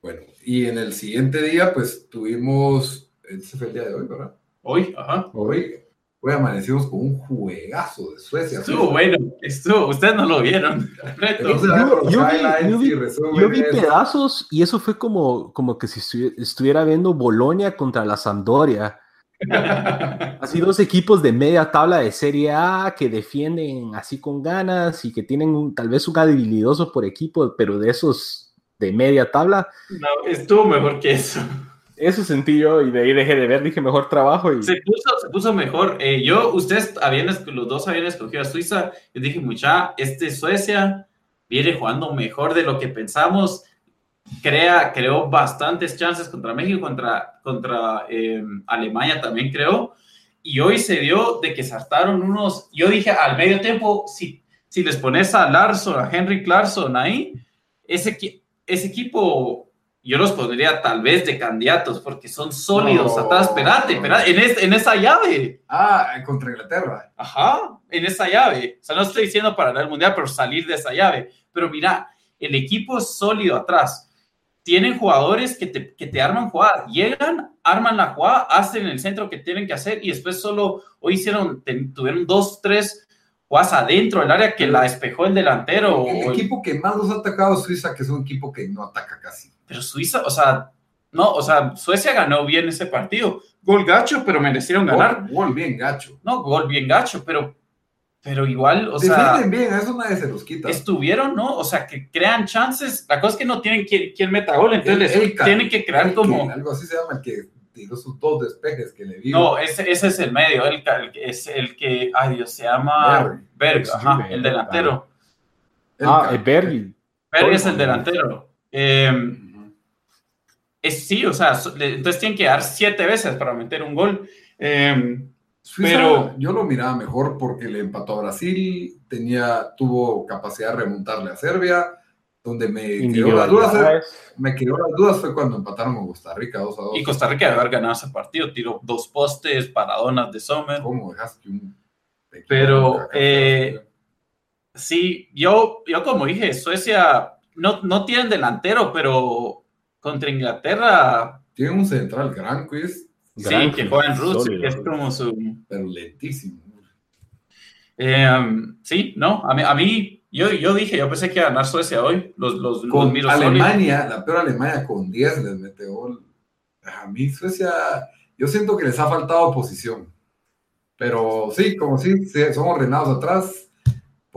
Bueno, y en el siguiente día, pues tuvimos, ese fue el día de hoy, ¿verdad? Hoy, ajá. Hoy, hoy amanecimos con un juegazo de Suecia. Estuvo bueno, estuvo, ustedes no lo vieron. yo, vi, pedazos y eso fue como, como que si estuviera viendo Bolonia contra la Sampdoria (laughs) así dos equipos de media tabla de Serie A que defienden así con ganas y que tienen tal vez un habilidoso por equipo, pero de esos de media tabla. No, estuvo mejor que eso. Eso sentí yo y de ahí dejé de ver, dije mejor trabajo. Y... Se, puso, se puso mejor. Eh, yo, ustedes habían, los dos habían escogido a Suiza. Yo dije, mucha, este Suecia viene jugando mejor de lo que pensamos crea, creó bastantes chances contra México, contra, contra eh, Alemania también creó. Y hoy se dio de que saltaron unos. Yo dije al medio tiempo, si, si les pones a Larson, a Henry Clarkson ahí, ese, ese equipo yo los pondría tal vez de candidatos porque son sólidos atrás. Espérate, espérate, en, en, esa llave. Ah, contra Inglaterra. Ajá, en esa llave. O sea, no estoy diciendo para ganar el mundial, pero salir de esa llave. Pero mira, el equipo es sólido atrás tienen jugadores que te, que te arman jugada, llegan, arman la jugada, hacen el centro que tienen que hacer y después solo hoy hicieron, tuvieron dos, tres jugadas adentro del área que la despejó el delantero. El, equipo que más los ha atacado es Suiza, que es un equipo que no ataca casi. Pero Suiza, o sea, no, o sea, Suecia ganó bien ese partido. Gol gacho, pero merecieron ganar. gol bien gacho. No, gol bien gacho, pero pero igual, o sea. bien, eso nadie se los quita. Estuvieron, ¿no? O sea, que crean chances. La cosa es que no tienen quien, quien meta gol, entonces tienen que crear como. algo así se llama, el que tiró sus dos despejes que le dio. No, ese, ese es el medio, el, es el que, ay Dios, se llama Berg, ajá, el delantero. ah, el Berg. Berg es el delantero. Em, es, sí, o sea, entonces tienen que dar siete veces para meter un gol. Eh, pero yo lo miraba mejor porque le empató a Brasil, tenía, tuvo capacidad de remontarle a Serbia, donde me quedó las dudas, me quedó las dudas fue cuando empataron con Costa Rica 2 a 2. Y Costa Rica debe haber ganado ese partido, tiró dos postes, paradonas de Sommer. ¿Cómo dejaste un Pero eh, sí, yo, yo como dije, Suecia no, no tienen delantero, pero contra Inglaterra. Tiene un central gran quiz sí, que juega en Rusia, que es como su... Pero lentísimo. Eh, sí, no, a mí, a mí yo, yo dije, yo pensé que iba a ganar Suecia hoy. Los, los, con Alemania, la peor Alemania con 10 les mete gol. A mí Suecia, yo siento que les ha faltado posición. Pero sí, como sí, son ordenados atrás,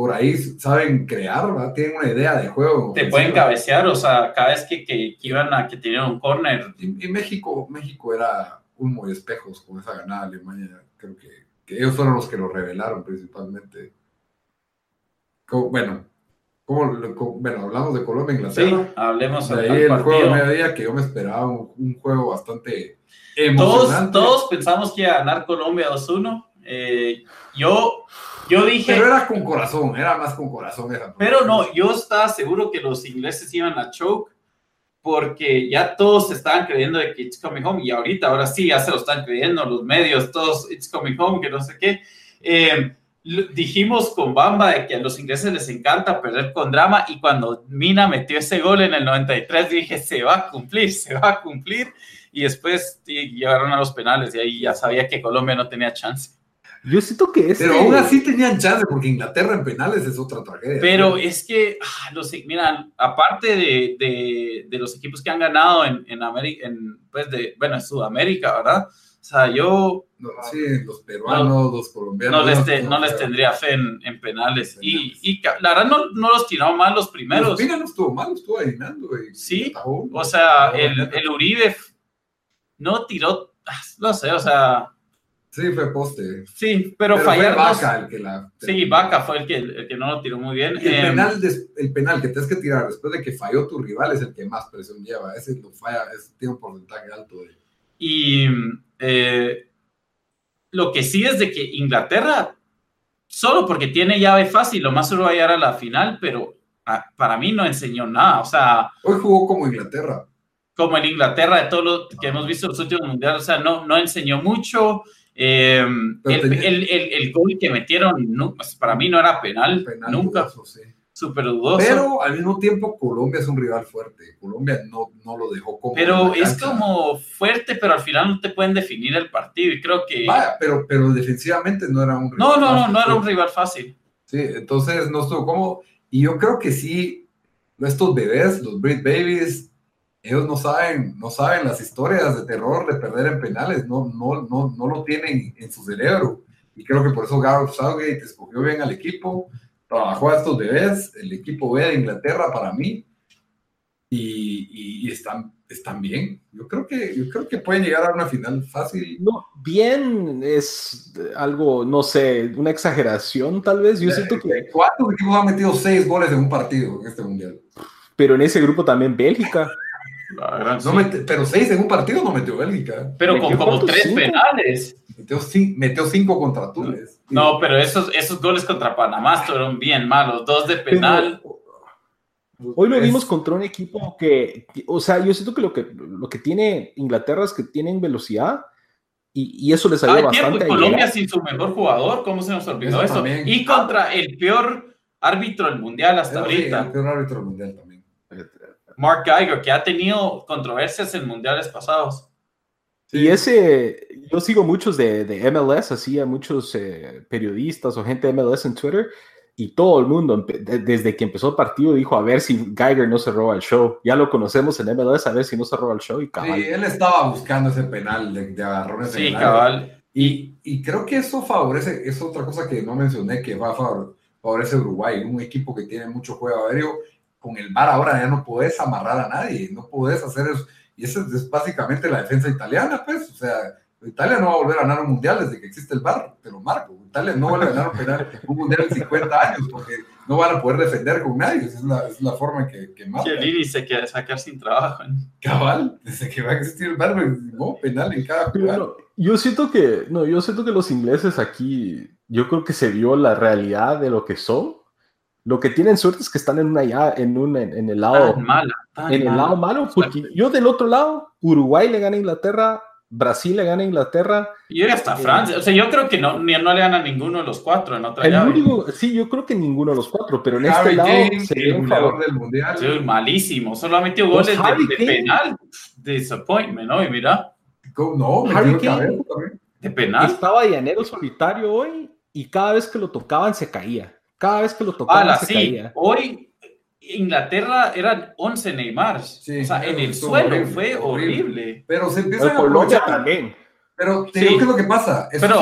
por ahí saben crear, ¿verdad? tienen una idea de juego. Te pueden cabecear, o sea, cada vez que, que, iban a que tenían un corner. Y, y México, México era humo y espejos con esa ganada Alemania. Creo que, ellos fueron los que lo revelaron principalmente. bueno, como, bueno, hablamos de Colombia, Inglaterra. Sí, hablemos de ahí el juego de mediodía que yo me esperaba un, juego bastante emocionante. Todos, todos pensamos que iba a ganar Colombia 2-1. Eh, yo, yo dije. Pero era con corazón, era más con corazón Pero no, yo estaba seguro que los ingleses iban a choke porque ya todos estaban creyendo de que It's Coming Home y ahorita, ahora sí, ya se lo están creyendo los medios, todos It's Coming Home, que no sé qué. Eh, dijimos con Bamba de que a los ingleses les encanta perder con drama y cuando Mina metió ese gol en el 93 dije, se va a cumplir, se va a cumplir y después llegaron a los penales y ahí ya sabía que Colombia no tenía chance. Yo siento que Pero aún así tenían chance, porque Inglaterra en penales es otra tragedia. Pero es que, ah, los, mira, aparte de, de, de, los equipos que han ganado en, en América, en, pues de, bueno, en Sudamérica, ¿verdad? O sea, yo... No, sí, los peruanos, no, los colombianos. No les, no, les tendría fe en, en penales. Y, y, la verdad no, no los tiró mal los primeros. Los no estuvo mal, estuvo adivinando. Sí, o sea, el, el Uribe no tiró, ah, no sé, o sea Sí, fue poste. Sí, pero, pero fallaron. Fue Vaca el que la. Sí, Vaca fue el que, el que no lo tiró muy bien. el, eh, penal el penal que tienes que tirar después de que falló tu rival es el que más presión lleva. Ese lo falla, ese tiene un porcentaje alto de. Y eh, lo que sí es de que Inglaterra, solo porque tiene llave fácil, lo más seguro va a llegar a la final, pero para mí no enseñó nada. O sea. Hoy jugó como Inglaterra. Como en Inglaterra, de todo lo que hemos visto en los últimos mundiales, o sea, no, no enseñó mucho. Eh, el, el, el, gol que metieron no, pues, para mí no era penal, penal nunca. Dudoso, sí. Dudoso. Pero al mismo tiempo Colombia es un rival fuerte. Colombia no, no lo dejó como. Pero es como fuerte, pero al final no te pueden definir el partido. Y creo que. Vaya, pero, pero defensivamente no era un rival No, no, fácil, no, no era un rival fácil. Sí, entonces no estuvo como. Y yo creo que sí, estos bebés, los Brit Babies, ellos no saben, no saben las historias de terror de perder en penales, no, no, no, no lo tienen en su cerebro. Y creo que por eso Gareth Southgate escogió bien al equipo, trabajó a estos bebés, el equipo B de Inglaterra para mí, y, y, están, están bien. Yo creo, que, yo creo que pueden llegar a una final fácil. No, bien es algo, no sé, una exageración tal vez. Yo siento que... ¿Cuántos equipos han metido seis goles en un partido en este mundial? Pero en ese grupo también Bélgica pero seis en un partido no metió Bélgica. Pero con como tres penales. Metió, cinco contra Túnez. No, pero esos, esos goles contra Panamá estuvieron bien malos. Dos de penal. hoy lo vimos contra un equipo que, o sea, yo siento que lo que, lo que tiene Inglaterra es que tienen velocidad y, y eso les ayuda bastante. Colombia sin su mejor jugador, ¿cómo se nos olvidó eso? Y contra el peor árbitro del mundial hasta ahorita. el peor árbitro del mundial también. Mark Geiger, que ha tenido controversias en mundiales pasados. Y ese, yo sigo muchos de, de MLS, así a muchos eh, periodistas o gente de MLS en Twitter, y todo el mundo, desde que empezó el partido, dijo a ver si Geiger no se roba el show. Ya lo conocemos en MLS, a ver si no se roba el show. Y cabal. Sí, él estaba buscando ese penal de, de agarrones. Sí, cabal. Y, y, creo que eso favorece, es otra cosa que no mencioné, que va a favorecer Uruguay, un equipo que tiene mucho juego aéreo con el VAR ahora ya no puedes amarrar a nadie, no puedes hacer eso. Y esa es básicamente la defensa italiana, pues, o sea, Italia no va a volver a ganar un mundial desde que existe el VAR, te lo marco. Italia no va a ganar un, mundial en 50 años porque no van a poder defender con nadie. Esa es la, es la forma en que, que mata. Chiellini se quiere sacar sin trabajo. Cabal, desde que va a existir el VAR, no, penal en cada jugada. yo siento que, no, yo siento que los ingleses aquí, yo creo que se vio la realidad de lo que son lo que tienen suerte es que están en una ya, en un en, el lado en el lado malo, porque yo del otro lado, Uruguay le gana a Inglaterra, Brasil le gana a Inglaterra. Y hasta eh, Francia, o sea, yo creo que no, no le gana a ninguno de los cuatro en otra llave. sí, yo creo que ninguno de los cuatro, pero en este lado sería un favor del mundial. Sí, malísimo, solo ha metido goles de, de, penal, disappointment, ¿no? Y mira. No, Harry Kane, de penal. Estaba llanero solitario hoy y cada vez que lo tocaban se caía. Cada vez que lo tocaba se caía. Hoy Inglaterra eran 11 Neymar. o sea, en el suelo fue horrible. Pero se empieza a Colombia también. Pero te digo qué es lo que pasa. Eso pero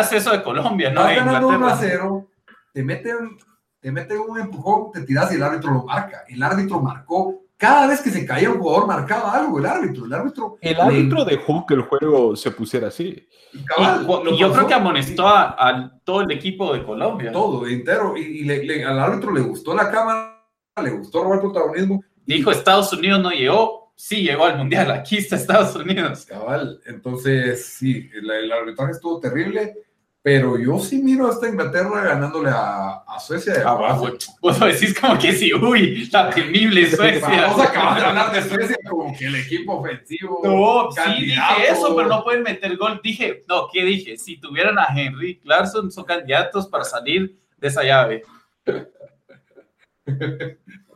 es eso de Colombia, ¿no? Estás ganando 1 a 0, te meten, te meten un empujón, te tiras y el árbitro lo marca. El árbitro marcó cada vez que se caía un jugador marcaba algo el árbitro. El árbitro, el árbitro dejó que el juego se pusiera así. Y, yo creo que amonestó a, todo el equipo de Colombia. Todo, entero. Y, al árbitro le gustó la cámara, le gustó robar protagonismo. Dijo Estados Unidos no llegó, sí llegó al Mundial, aquí está Estados Unidos. Cabal, entonces sí, el, el arbitraje estuvo terrible Pero yo sí miro hasta Inglaterra ganándole a, a Suecia. Ah, vos, vos decís como que sí, uy, la temible Suecia. (laughs) Vamos a acabar de hablar de Suecia como que el equipo ofensivo. No, sí dije eso, pero no pueden meter gol. Dije, no, ¿qué dije? Si tuvieran a Henry Clarkson, son candidatos para salir de esa llave. (laughs)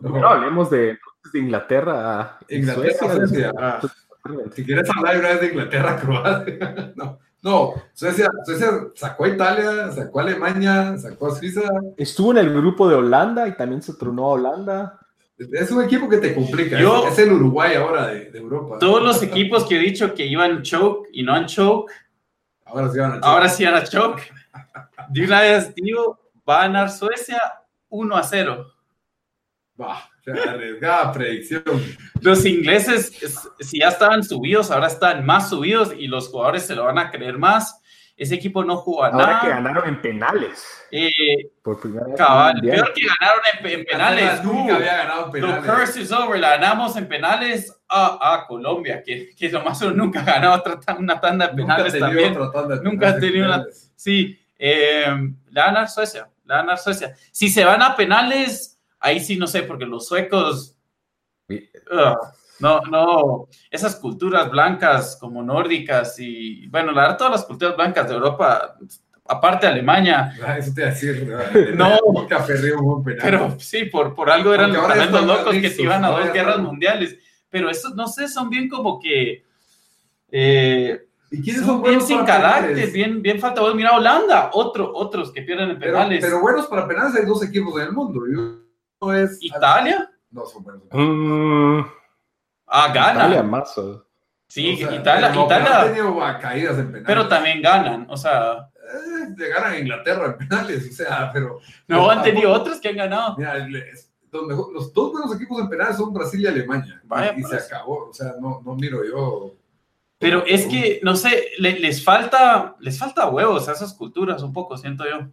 No, hablemos de, de Inglaterra. Inglaterra, Suecia. Ah, si quieres hablar una vez de Inglaterra, (laughs) Croacia. no. No, Suecia, Suecia sacó a Italia, sacó a Alemania, sacó a Suiza. Estuvo en el grupo de Holanda y también se tronó a Holanda. Es un equipo que te complica. es, el Uruguay ahora de, Europa. Todos los equipos que he dicho que iban choke y no han choke. Ahora sí van a choke. Ahora sí van a choke. De una vez digo, va a ganar Suecia 1 a 0. Va, arriesgada predicción. Los ingleses, si ya estaban subidos, ahora están más subidos y los jugadores se lo van a creer más. Ese equipo no jugó a ahora que ganaron en penales. Eh, Por primera vez. Cabal, peor que ganaron en, penales. Nunca había ganado en penales. The curse is over. La ganamos en penales a, a Colombia, que, que lo más o nunca ha ganado una tanda de penales nunca también. nunca ha tenido una. Sí, eh, la ganar Suecia. La ganar Suecia. Si se van a penales ahí sí no sé, porque los suecos, no, no, esas culturas blancas como nórdicas y, bueno, la verdad, todas las culturas blancas de Europa, aparte de Alemania. Ah, eso te iba a decir, no, (laughs) pero sí, por, por algo eran los locos que se iban a dos guerras mundiales, pero eso, no sé, son bien como que... Eh, ¿Y quiénes son, bien sin carácter, bien, bien falta. Mira, Holanda, otro, otros que pierden en penales. Pero, buenos para penales hay dos equipos en el mundo. Yo, es. ¿Italia? No, son buenos. Mm. ah, gana. Italia más. Sí, Italia. Italia tenido caídas en penales. Pero también ganan, o sea. Eh, ganan a Inglaterra en penales, o sea, pero. No, han tenido otros que han ganado. Mira, los dos buenos equipos en penales son Brasil y Alemania. y, se pues. acabó, o sea, no, no miro yo. Pero es que, no sé, les, falta, les falta huevos a esas culturas un poco, siento yo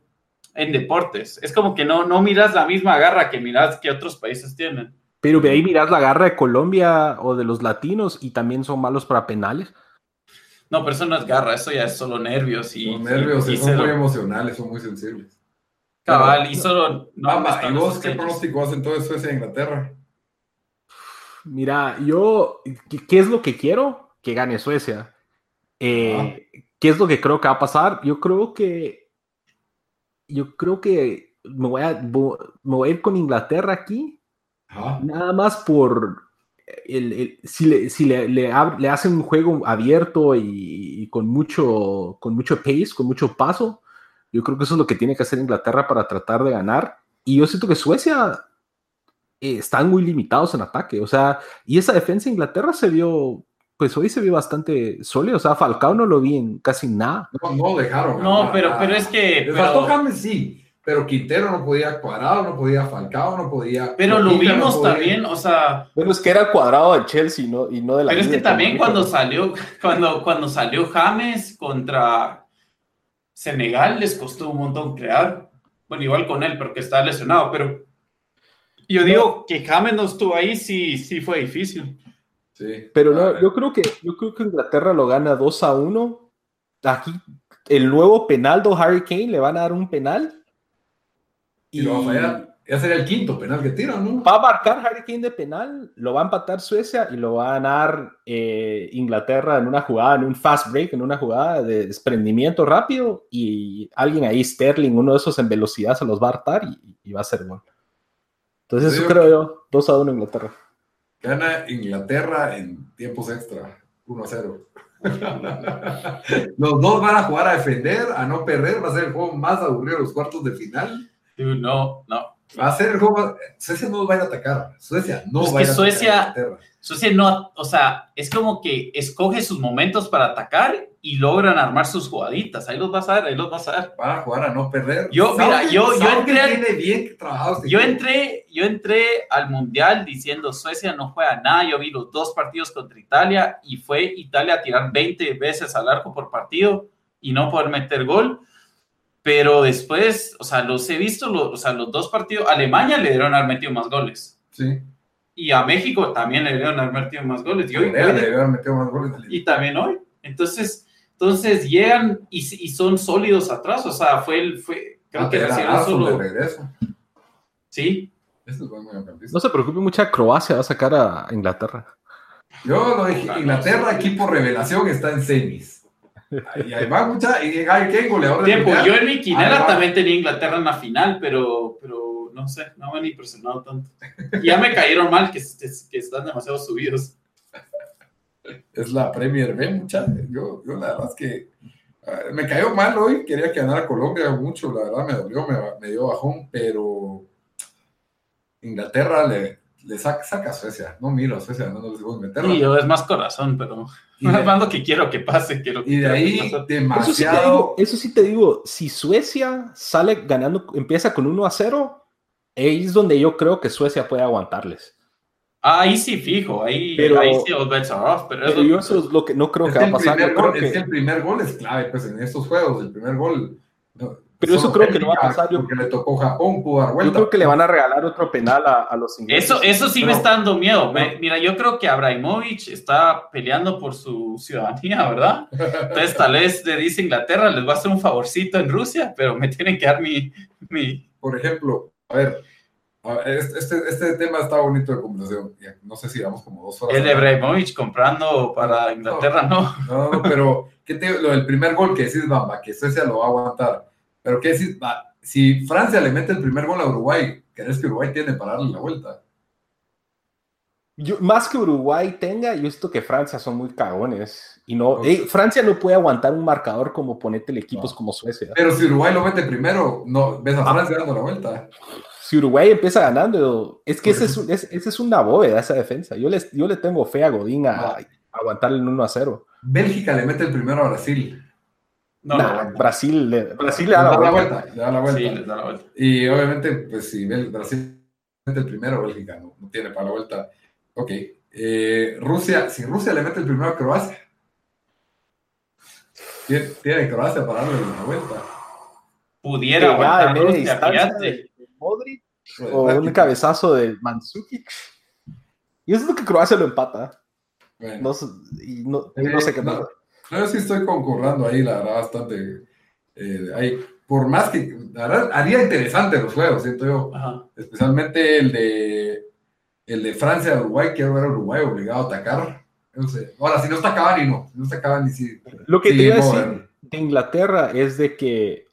en deportes. Es como que no, no miras la misma garra que miras que otros países tienen. Pero de ahí miras la garra de Colombia o de los latinos y también son malos para penales. No, pero eso no es garra, eso ya es solo nervios y. Son nervios, y, son muy emocionales, son muy sensibles. Cabal, y solo. No, ¿y vos qué pronóstico hacen todo eso en Inglaterra? Mira, yo, ¿qué es lo que quiero? Que gane Suecia. Eh, ¿Qué es lo que creo que va a pasar? Yo creo que yo creo que me voy a, voy a ir con Inglaterra aquí, nada más por el, si, le, si le, le, hacen un juego abierto y, con, mucho, con mucho pace, con mucho paso, yo creo que eso es lo que tiene que hacer Inglaterra para tratar de ganar. Y yo siento que Suecia eh, están muy limitados en ataque, o sea, y esa defensa de Inglaterra se vio pues hoy se vio bastante sólido. O sea, Falcao no lo vi en casi nada. No, no dejaron. No, pero, pero es que. faltó James sí. Pero Quintero no podía cuadrado, no podía Falcao, no podía. Pero lo vimos también, o sea. Bueno, es que era cuadrado de Chelsea no, y no de la. Pero es que también cuando salió, (laughs) cuando, cuando salió James contra Senegal, les costó un montón crear. Bueno, igual con él, porque está lesionado, pero yo digo que James no estuvo ahí, sí, sí fue difícil. Pero no, yo creo que yo creo que Inglaterra lo gana 2 a 1. Aquí el nuevo penaldo Harry Kane le van a dar un penal. Y, lo va a fallar. Ya sería el quinto penal que tira, ¿no? Va a marcar Harry Kane de penal, lo va a empatar Suecia y lo va a ganar eh, Inglaterra en una jugada, en un fast break, en una jugada de desprendimiento rápido y alguien ahí, Sterling, uno de esos en velocidad, se los va a hartar y, va a ser gol. Entonces, eso creo yo, 2 a 1 Inglaterra. Gana Inglaterra en tiempos extra, 1 a 0. (laughs) los dos van a jugar a defender, a no perder. Va a ser el juego más aburrido de los cuartos de final. No, no. Va a ser el juego. Suecia no va a ir a atacar. Suecia no va a ir a Suecia, atacar. Suecia no, o sea, es como que escoge sus momentos para atacar y logran armar sus jugaditas. Ahí los vas a ver, ahí los vas a ver. Van a jugar a no perder. Yo, mira, yo, yo entré. Bien trabajado este yo entré, yo entré al mundial diciendo Suecia no juega nada. Yo vi los dos partidos contra Italia y fue Italia a tirar 20 veces al arco por partido y no poder meter gol. Pero después, o sea, los he visto, los, o sea, los dos partidos. Alemania le dieron haber metido más goles. Sí. Y a México también le dieron haber metido más goles. Y, hoy, le dieron metido más goles. y también hoy. Entonces, Entonces llegan y, y son sólidos atrás, o sea, fue el, fue, creo Ah, que era recibieron Arson de solo, regreso. sí, Este es. No se preocupe, mucha Croacia va a sacar a Inglaterra. Yo lo dije, Ah, Inglaterra, equipo revelación, está en semis. Y va mucha, y Harry goleador del tiempo, Mundial. yo en mi quinela Ahí va. también tenía Inglaterra en la final, pero, pero no sé, no me han impresionado tanto. Y ya me cayeron mal, que, que, que están demasiado subidos. Es la Premier B, mucha. Yo, yo la verdad es que me cayó mal hoy, quería que ganara Colombia mucho, la verdad me dolió, me, me dio bajón, pero Inglaterra le, le saca, saca a Suecia. No miro a Suecia, no, no les digo Inglaterra. Y yo es más corazón, pero Y de, (laughs) más lo que quiero que pase. Quiero, y de ahí, pase. Eso sí, te demasiado. digo, eso sí te digo, si Suecia sale ganando, empieza con 1 a 0, ahí es donde yo creo que Suecia puede aguantarles. Ah, ahí sí, fijo, ahí, Pero- ahí sí all bets are off, pero, es Pero yo que- eso es lo que no creo Es que va a el pasar. primer Yo creo gol, que- es que el primer gol es clave, pues en estos juegos, el primer gol. no, Pero eso creo que no va a pasar, yo- Porque le tocó Japón, pudo dar yo vuelta. creo que le van a regalar otro penal a, a los ingleses. Eso, eso sí me Pero- está dando miedo. Me- mira, yo creo que Abramovich está peleando por su ciudadanía, ¿verdad? Entonces tal vez le dice Inglaterra, les voy a hacer un favorcito en Rusia, pero me tienen que dar mi... mi... Por ejemplo, a ver, a ver, este, este, este tema está bonito de conversación. No sé si vamos como dos horas. El de Abramovich comprando para Inglaterra, no. No, no, pero ¿qué te, lo del primer gol que decís, Bamba, que Suecia lo va a aguantar. Pero ¿qué decís? Va, si Francia le mete el primer gol a Uruguay, ¿crees que Uruguay tiene para darle la vuelta? Yo- más que Uruguay tenga, yo siento que Francia son muy cagones. Y no. Ey, Francia no puede aguantar un marcador como ponete equipos No. como Suecia. Pero si Uruguay lo mete primero, no ves a Ah. Francia dando la vuelta. Si Uruguay empieza ganando, es que ese es, es- ese es una bóveda, esa defensa. Yo, les, yo le tengo fe a Godín a, Ah. a aguantarle el 1 a 0. Bélgica le mete el primero a Brasil. No, Nah, no, Brasil, le, Brasil le Le da da la la vuelta. vuelta, le da la vuelta. Sí, da la vuelta. Y obviamente, pues si Brasil mete el primero, Bélgica no, no tiene para la vuelta. Ok. Eh, Rusia, si Rusia le mete el primero a Croacia, tiene, tiene Croacia para darle la vuelta. Pudiera Pegada aguantar de media Rusia, distancia fíjate. de Modric Pues, o un cabezazo de Mandzukic. Y eso es lo que Croacia lo empata. Bueno, No, sé- y no, no sé qué Eh, no. pasa. No, yo sí estoy concurrando ahí, la verdad, bastante. eh, ahí, por más que, la verdad, haría interesante los juegos, siento yo. Ajá. Especialmente el de, el de Francia Uruguay, quiero ver a Uruguay obligado a atacar. No sé. Ahora, si no está Cavani, no. Si no está Cavani, sí. Lo que sí, te iba a decir ver. de Inglaterra es de que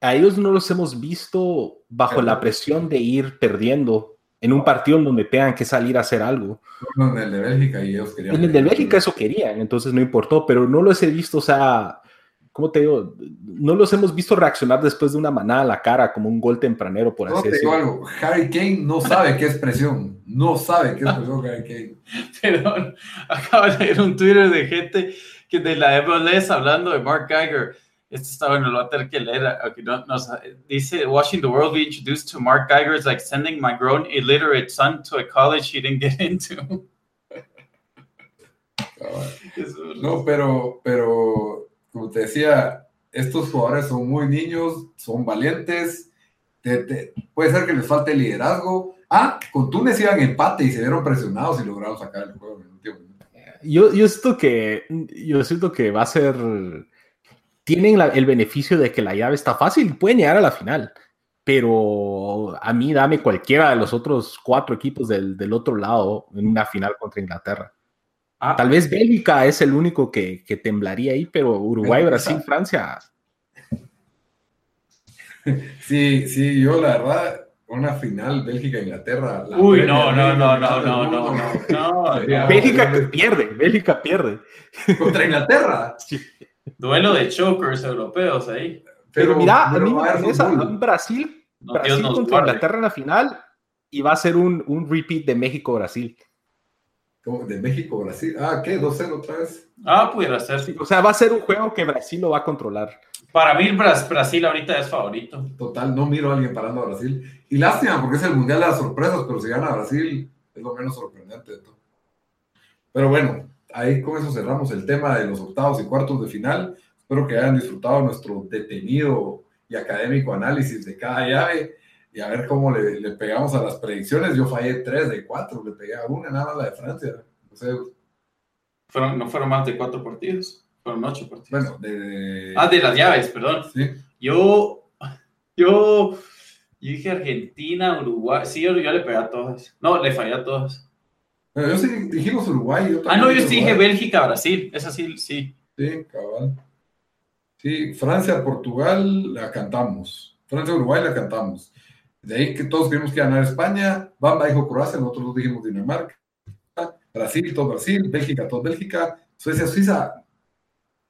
a ellos no los hemos visto bajo la presión de ir perdiendo en un partido en donde tengan que salir a hacer algo. En el de Bélgica y ellos querían. En el de Bélgica eso querían, entonces no importó, pero no los he visto, o sea, ¿cómo te digo? No los hemos visto reaccionar después de una manada a la cara como un gol tempranero, por No, así decirlo. algo. Harry Kane no sabe qué es presión. No sabe qué es presión, Harry Kane. (laughs) Perdón, acabo de leer un Twitter de gente que de la MLS hablando de Mark Geiger. Esto está bueno, lo voy a tener que leer. ok, no- no sé. dice, watching the world be introduced to Mark Geiger is like sending my grown illiterate son to a college he didn't get (laughs) into. No, pero, pero, como te decía, estos jugadores son muy niños, son valientes. te- te- puede ser que les falte liderazgo. Ah, con Túnez iban empate y se vieron presionados y lograron sacar el juego en el último minuto. Yo, yo siento que yo siento que va a ser tienen la- el beneficio de que la llave está fácil, pueden llegar a la final, pero a mí dame cualquiera de los otros cuatro equipos del, del otro lado en una final contra Inglaterra. Ah, Tal vez Bélgica es el único que, que temblaría ahí, pero Uruguay. Brasil, Francia. (laughs) Sí, sí, yo la verdad, una final Bélgica-Inglaterra. la Uy, no, no, no, no, no, no, no, no. Bélgica que pierde, Bélgica pierde. Contra Inglaterra. (laughs) Duelo de chokers europeos ahí. Pero, mira, a pero mí me a interesa Brasil, No, Brasil contra guarde. Inglaterra en la final y va a ser un, un repeat de México-Brasil. ¿Cómo? De México, Brasil. Ah, ¿qué? 2-0 otra vez. Ah, pudiera ser. O sea, va a ser un juego que Brasil lo va a controlar. Para mí, Bras- Brasil ahorita es favorito. Total, no miro a alguien parando a Brasil. Y lástima, porque es el mundial de las sorpresas, pero si gana Brasil, es lo menos sorprendente de todo. Pero bueno, ahí con eso cerramos el tema de los octavos y cuartos de final. Espero que hayan disfrutado nuestro detenido y académico análisis de cada llave y a ver cómo le, le pegamos a las predicciones. Yo fallé tres de cuatro, le pegué a una, nada más la de Francia. O sea, Fueron, no fueron más de cuatro partidos. Fueron ocho partidos. Bueno, de... Ah, de las llaves, perdón. Sí. Yo, yo, yo dije Argentina, Uruguay. Sí, yo, yo le pegué a todas. No, le fallé a todas. Bueno, yo sí dijimos Uruguay. yo Ah, no, yo sí dije. Bélgica, Brasil. Esa sí, sí. Sí, cabal. Sí, Francia, Portugal, la cantamos. Francia, Uruguay, la cantamos. De ahí que todos creímos que ganar España. Bamba dijo Croacia, nosotros dijimos Dinamarca. Brasil, todo Brasil. Bélgica, todo Bélgica. Suecia, Suiza.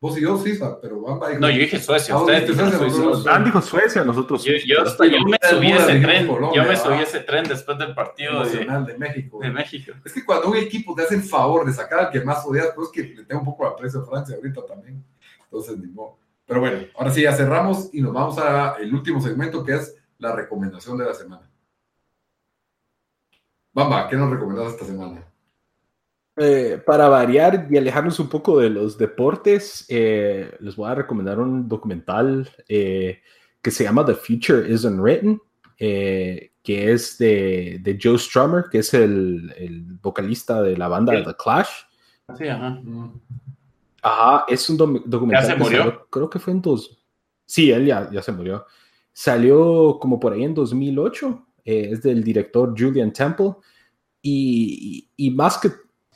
Vos y yo, Suiza, pero Bamba dijo. No, yo dije Suecia. Ustedes dijeron Suecia, Suiza. nosotros- dijo Suecia, nosotros. Yo, yo, Hasta yo me subí Buda ese tren. Colombia, Yo me subí ese tren después del partido de, Nacional de México. de México. Es que cuando un equipo te hace el favor de sacar al que más odias, pues que le tengo un poco de aprecio a Francia ahorita también. Entonces, ni modo. Pero bueno, ahora sí ya cerramos y nos vamos al último segmento que es la recomendación de la semana. Bamba, ¿qué nos recomendás esta semana? Eh, para variar y alejarnos un poco de los deportes, eh, les voy a recomendar un documental eh, que se llama The Future Isn't Written, que es de, de Joe Strummer, que es el, el vocalista de la banda Sí. The Clash. Sí, ajá. Ajá, es un doc- documental. ¿Ya se que murió? salió- creo que fue en dos. Sí, él ya, ya se murió. Salió como por ahí en 2008. eh, es del director Julian Temple. Y, y- y más que.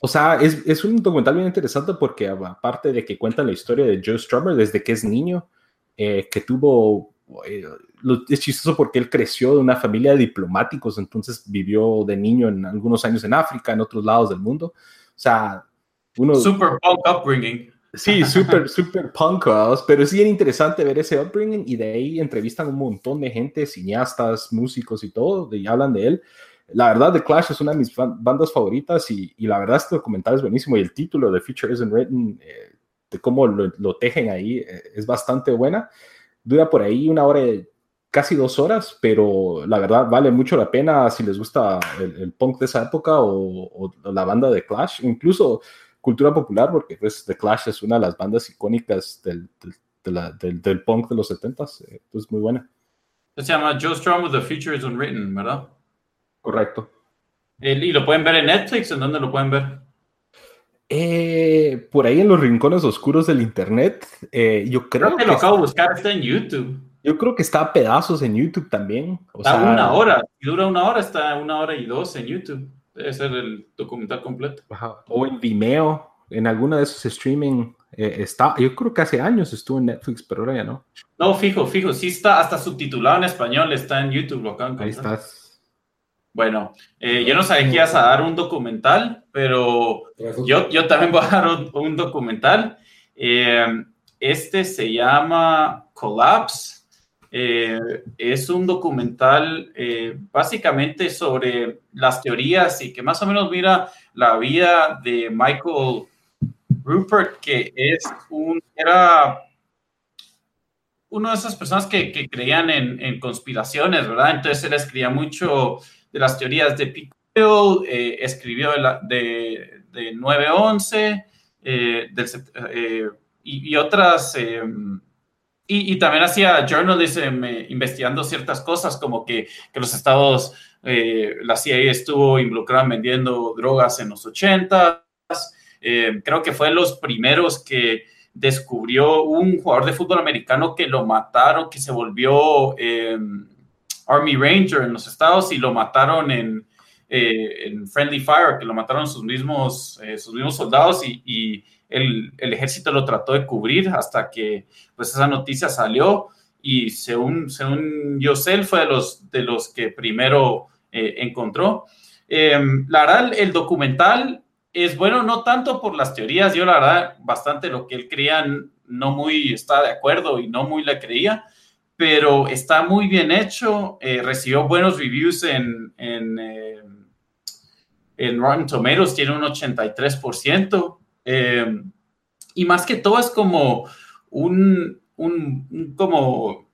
O sea, es, es un documental bien interesante porque, aparte de que cuentan la historia de Joe Strummer desde que es niño, eh, que tuvo. eh, lo- es chistoso porque él creció de una familia de diplomáticos, entonces vivió de niño en algunos años en África, en otros lados del mundo. O sea, uno. Super punk upbringing. Sí, súper, súper (laughs) punk, pero es bien interesante ver ese upbringing y de ahí entrevistan un montón de gente, cineastas, músicos y todo, y hablan de él. La verdad, The Clash es una de mis bandas favoritas y, la verdad este documental es buenísimo y el título de Future Isn't Written, eh, de cómo lo, tejen ahí, eh, es bastante buena. Dura por ahí una hora, casi dos horas, pero la verdad vale mucho la pena si les gusta el, punk de esa época o, la banda de Clash, incluso cultura popular, porque pues The Clash es una de las bandas icónicas del, punk de los 70s, eh, pues muy buena. Se llama Joe Strummer, The Future is Unwritten, ¿verdad? Correcto. Y lo pueden ver en Netflix, ¿en dónde lo pueden ver? Eh, por ahí en los rincones oscuros del internet, eh, yo creo, Creo que que lo acabo de buscar, está en YouTube. yo creo que está a pedazos en YouTube también. O Está sea, una hora. Si dura una hora, está una hora y dos en YouTube. Debe ser el documental completo. ajá, O en Vimeo, en alguna de esos streaming eh, está. Yo creo que hace años estuvo en Netflix, pero ahora ya no. No, fijo, fijo. Sí está hasta subtitulado en español, está en YouTube. Lo acaban Ahí estás. Bueno, eh, yo no sabía que ibas a dar un documental, pero yo, yo también voy a dar un, un documental. Eh, este se llama Collapse. Eh, es un documental básicamente sobre las teorías y que más o menos mira la vida de Michael Rupert, que es un, era uno de esas personas que, que creían en, en conspiraciones, ¿verdad? Entonces él escribía mucho de las teorías de Pico, eh, escribió de, la, de, de 9-11 eh, eh, y, otras, y, también hacía journalism investigando ciertas cosas como que, que los estados, la CIA estuvo involucrada en vendiendo drogas en los 80 eh, creo que fue los primeros que descubrió un jugador de fútbol americano que lo mataron, que se volvió Army Ranger en los estados y lo mataron en, eh, en Friendly Fire, que lo mataron sus mismos, eh, sus mismos soldados y, el, el, ejército lo trató de cubrir hasta que pues esa noticia salió y según, según yo sé, él fue de los, de los que primero eh, encontró. La el documental es bueno no tanto por las teorías, yo la verdad bastante lo que él creía no muy está de acuerdo y no muy le creía, pero está muy bien hecho, eh, recibió buenos reviews en, en, eh, en Rotten Tomatoes, tiene un 83%, eh, y más que todo es como un, un, un como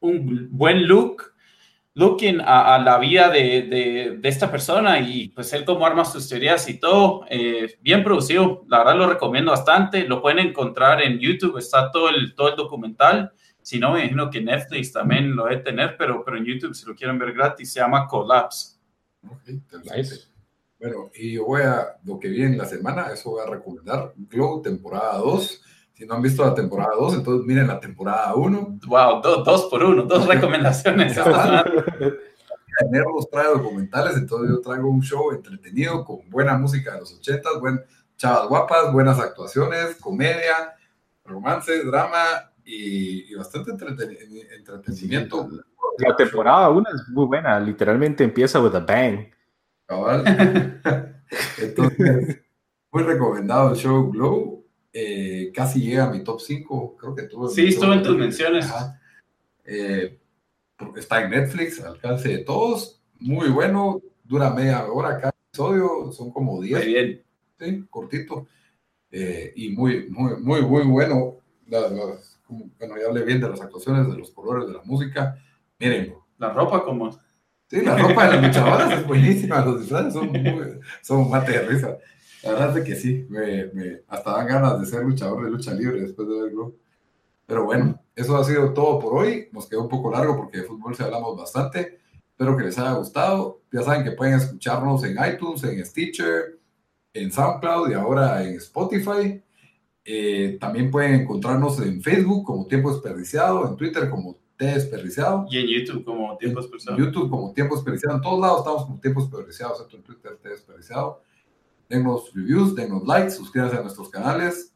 un buen look looking a, a la vida de, de, de, esta persona y pues él cómo arma sus teorías y todo, eh, bien producido, la verdad lo recomiendo bastante, lo pueden encontrar en YouTube, está todo el, todo el documental, si no me imagino que Netflix también lo debe tener, pero, pero en YouTube si lo quieren ver gratis se llama Collapse. Okay, nice. Bueno, y yo voy a, lo que viene en la semana, eso voy a recomendar, Glow, temporada 2, Si no han visto la temporada 2, entonces miren la temporada 1. Wow, dos por uno, dos (laughs) recomendaciones. Nervos trae documentales, entonces yo traigo un show entretenido con buena música de los 80, buen, chavas guapas, buenas actuaciones, comedia, romance, drama y, bastante entretenimiento. La temporada 1 es muy buena, literalmente empieza with a bang. (laughs) Entonces, muy recomendado el show Glow. Eh, casi llega a mi top 5, creo que tuvo. Sí, estuvo en tus menciones. Eh, está en Netflix, alcance de todos. Muy bueno, dura media hora cada episodio, son como 10. Muy bien. Sí, cortito. Eh, y muy, muy, muy, muy bueno. Bueno, ya hablé bien de las actuaciones, de los colores, de la música. Miren. La ropa, como. Sí, la ropa de las luchadoras es buenísima, los disfraces son, muy, son mate de risa. La verdad es que sí, me, me, hasta dan ganas de ser luchador de lucha libre después de verlo. Pero bueno, eso ha sido todo por hoy. Nos quedó un poco largo porque de fútbol se hablamos bastante. Espero que les haya gustado. Ya saben que pueden escucharnos en iTunes, en Stitcher, en SoundCloud y ahora en Spotify. Eh, también pueden encontrarnos en Facebook como Tiempo Desperdiciado, en Twitter como T Desperdiciado. Y en YouTube como Tiempo Desperdiciado. En YouTube como Tiempo Desperdiciado. En todos lados estamos como Tiempo Desperdiciado, excepto en Twitter T Desperdiciado. Denos reviews, denos likes, suscríbanse a nuestros canales.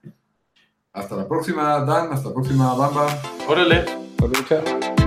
Hasta la próxima, Dan. Hasta la próxima, Bamba. Órale. Órale,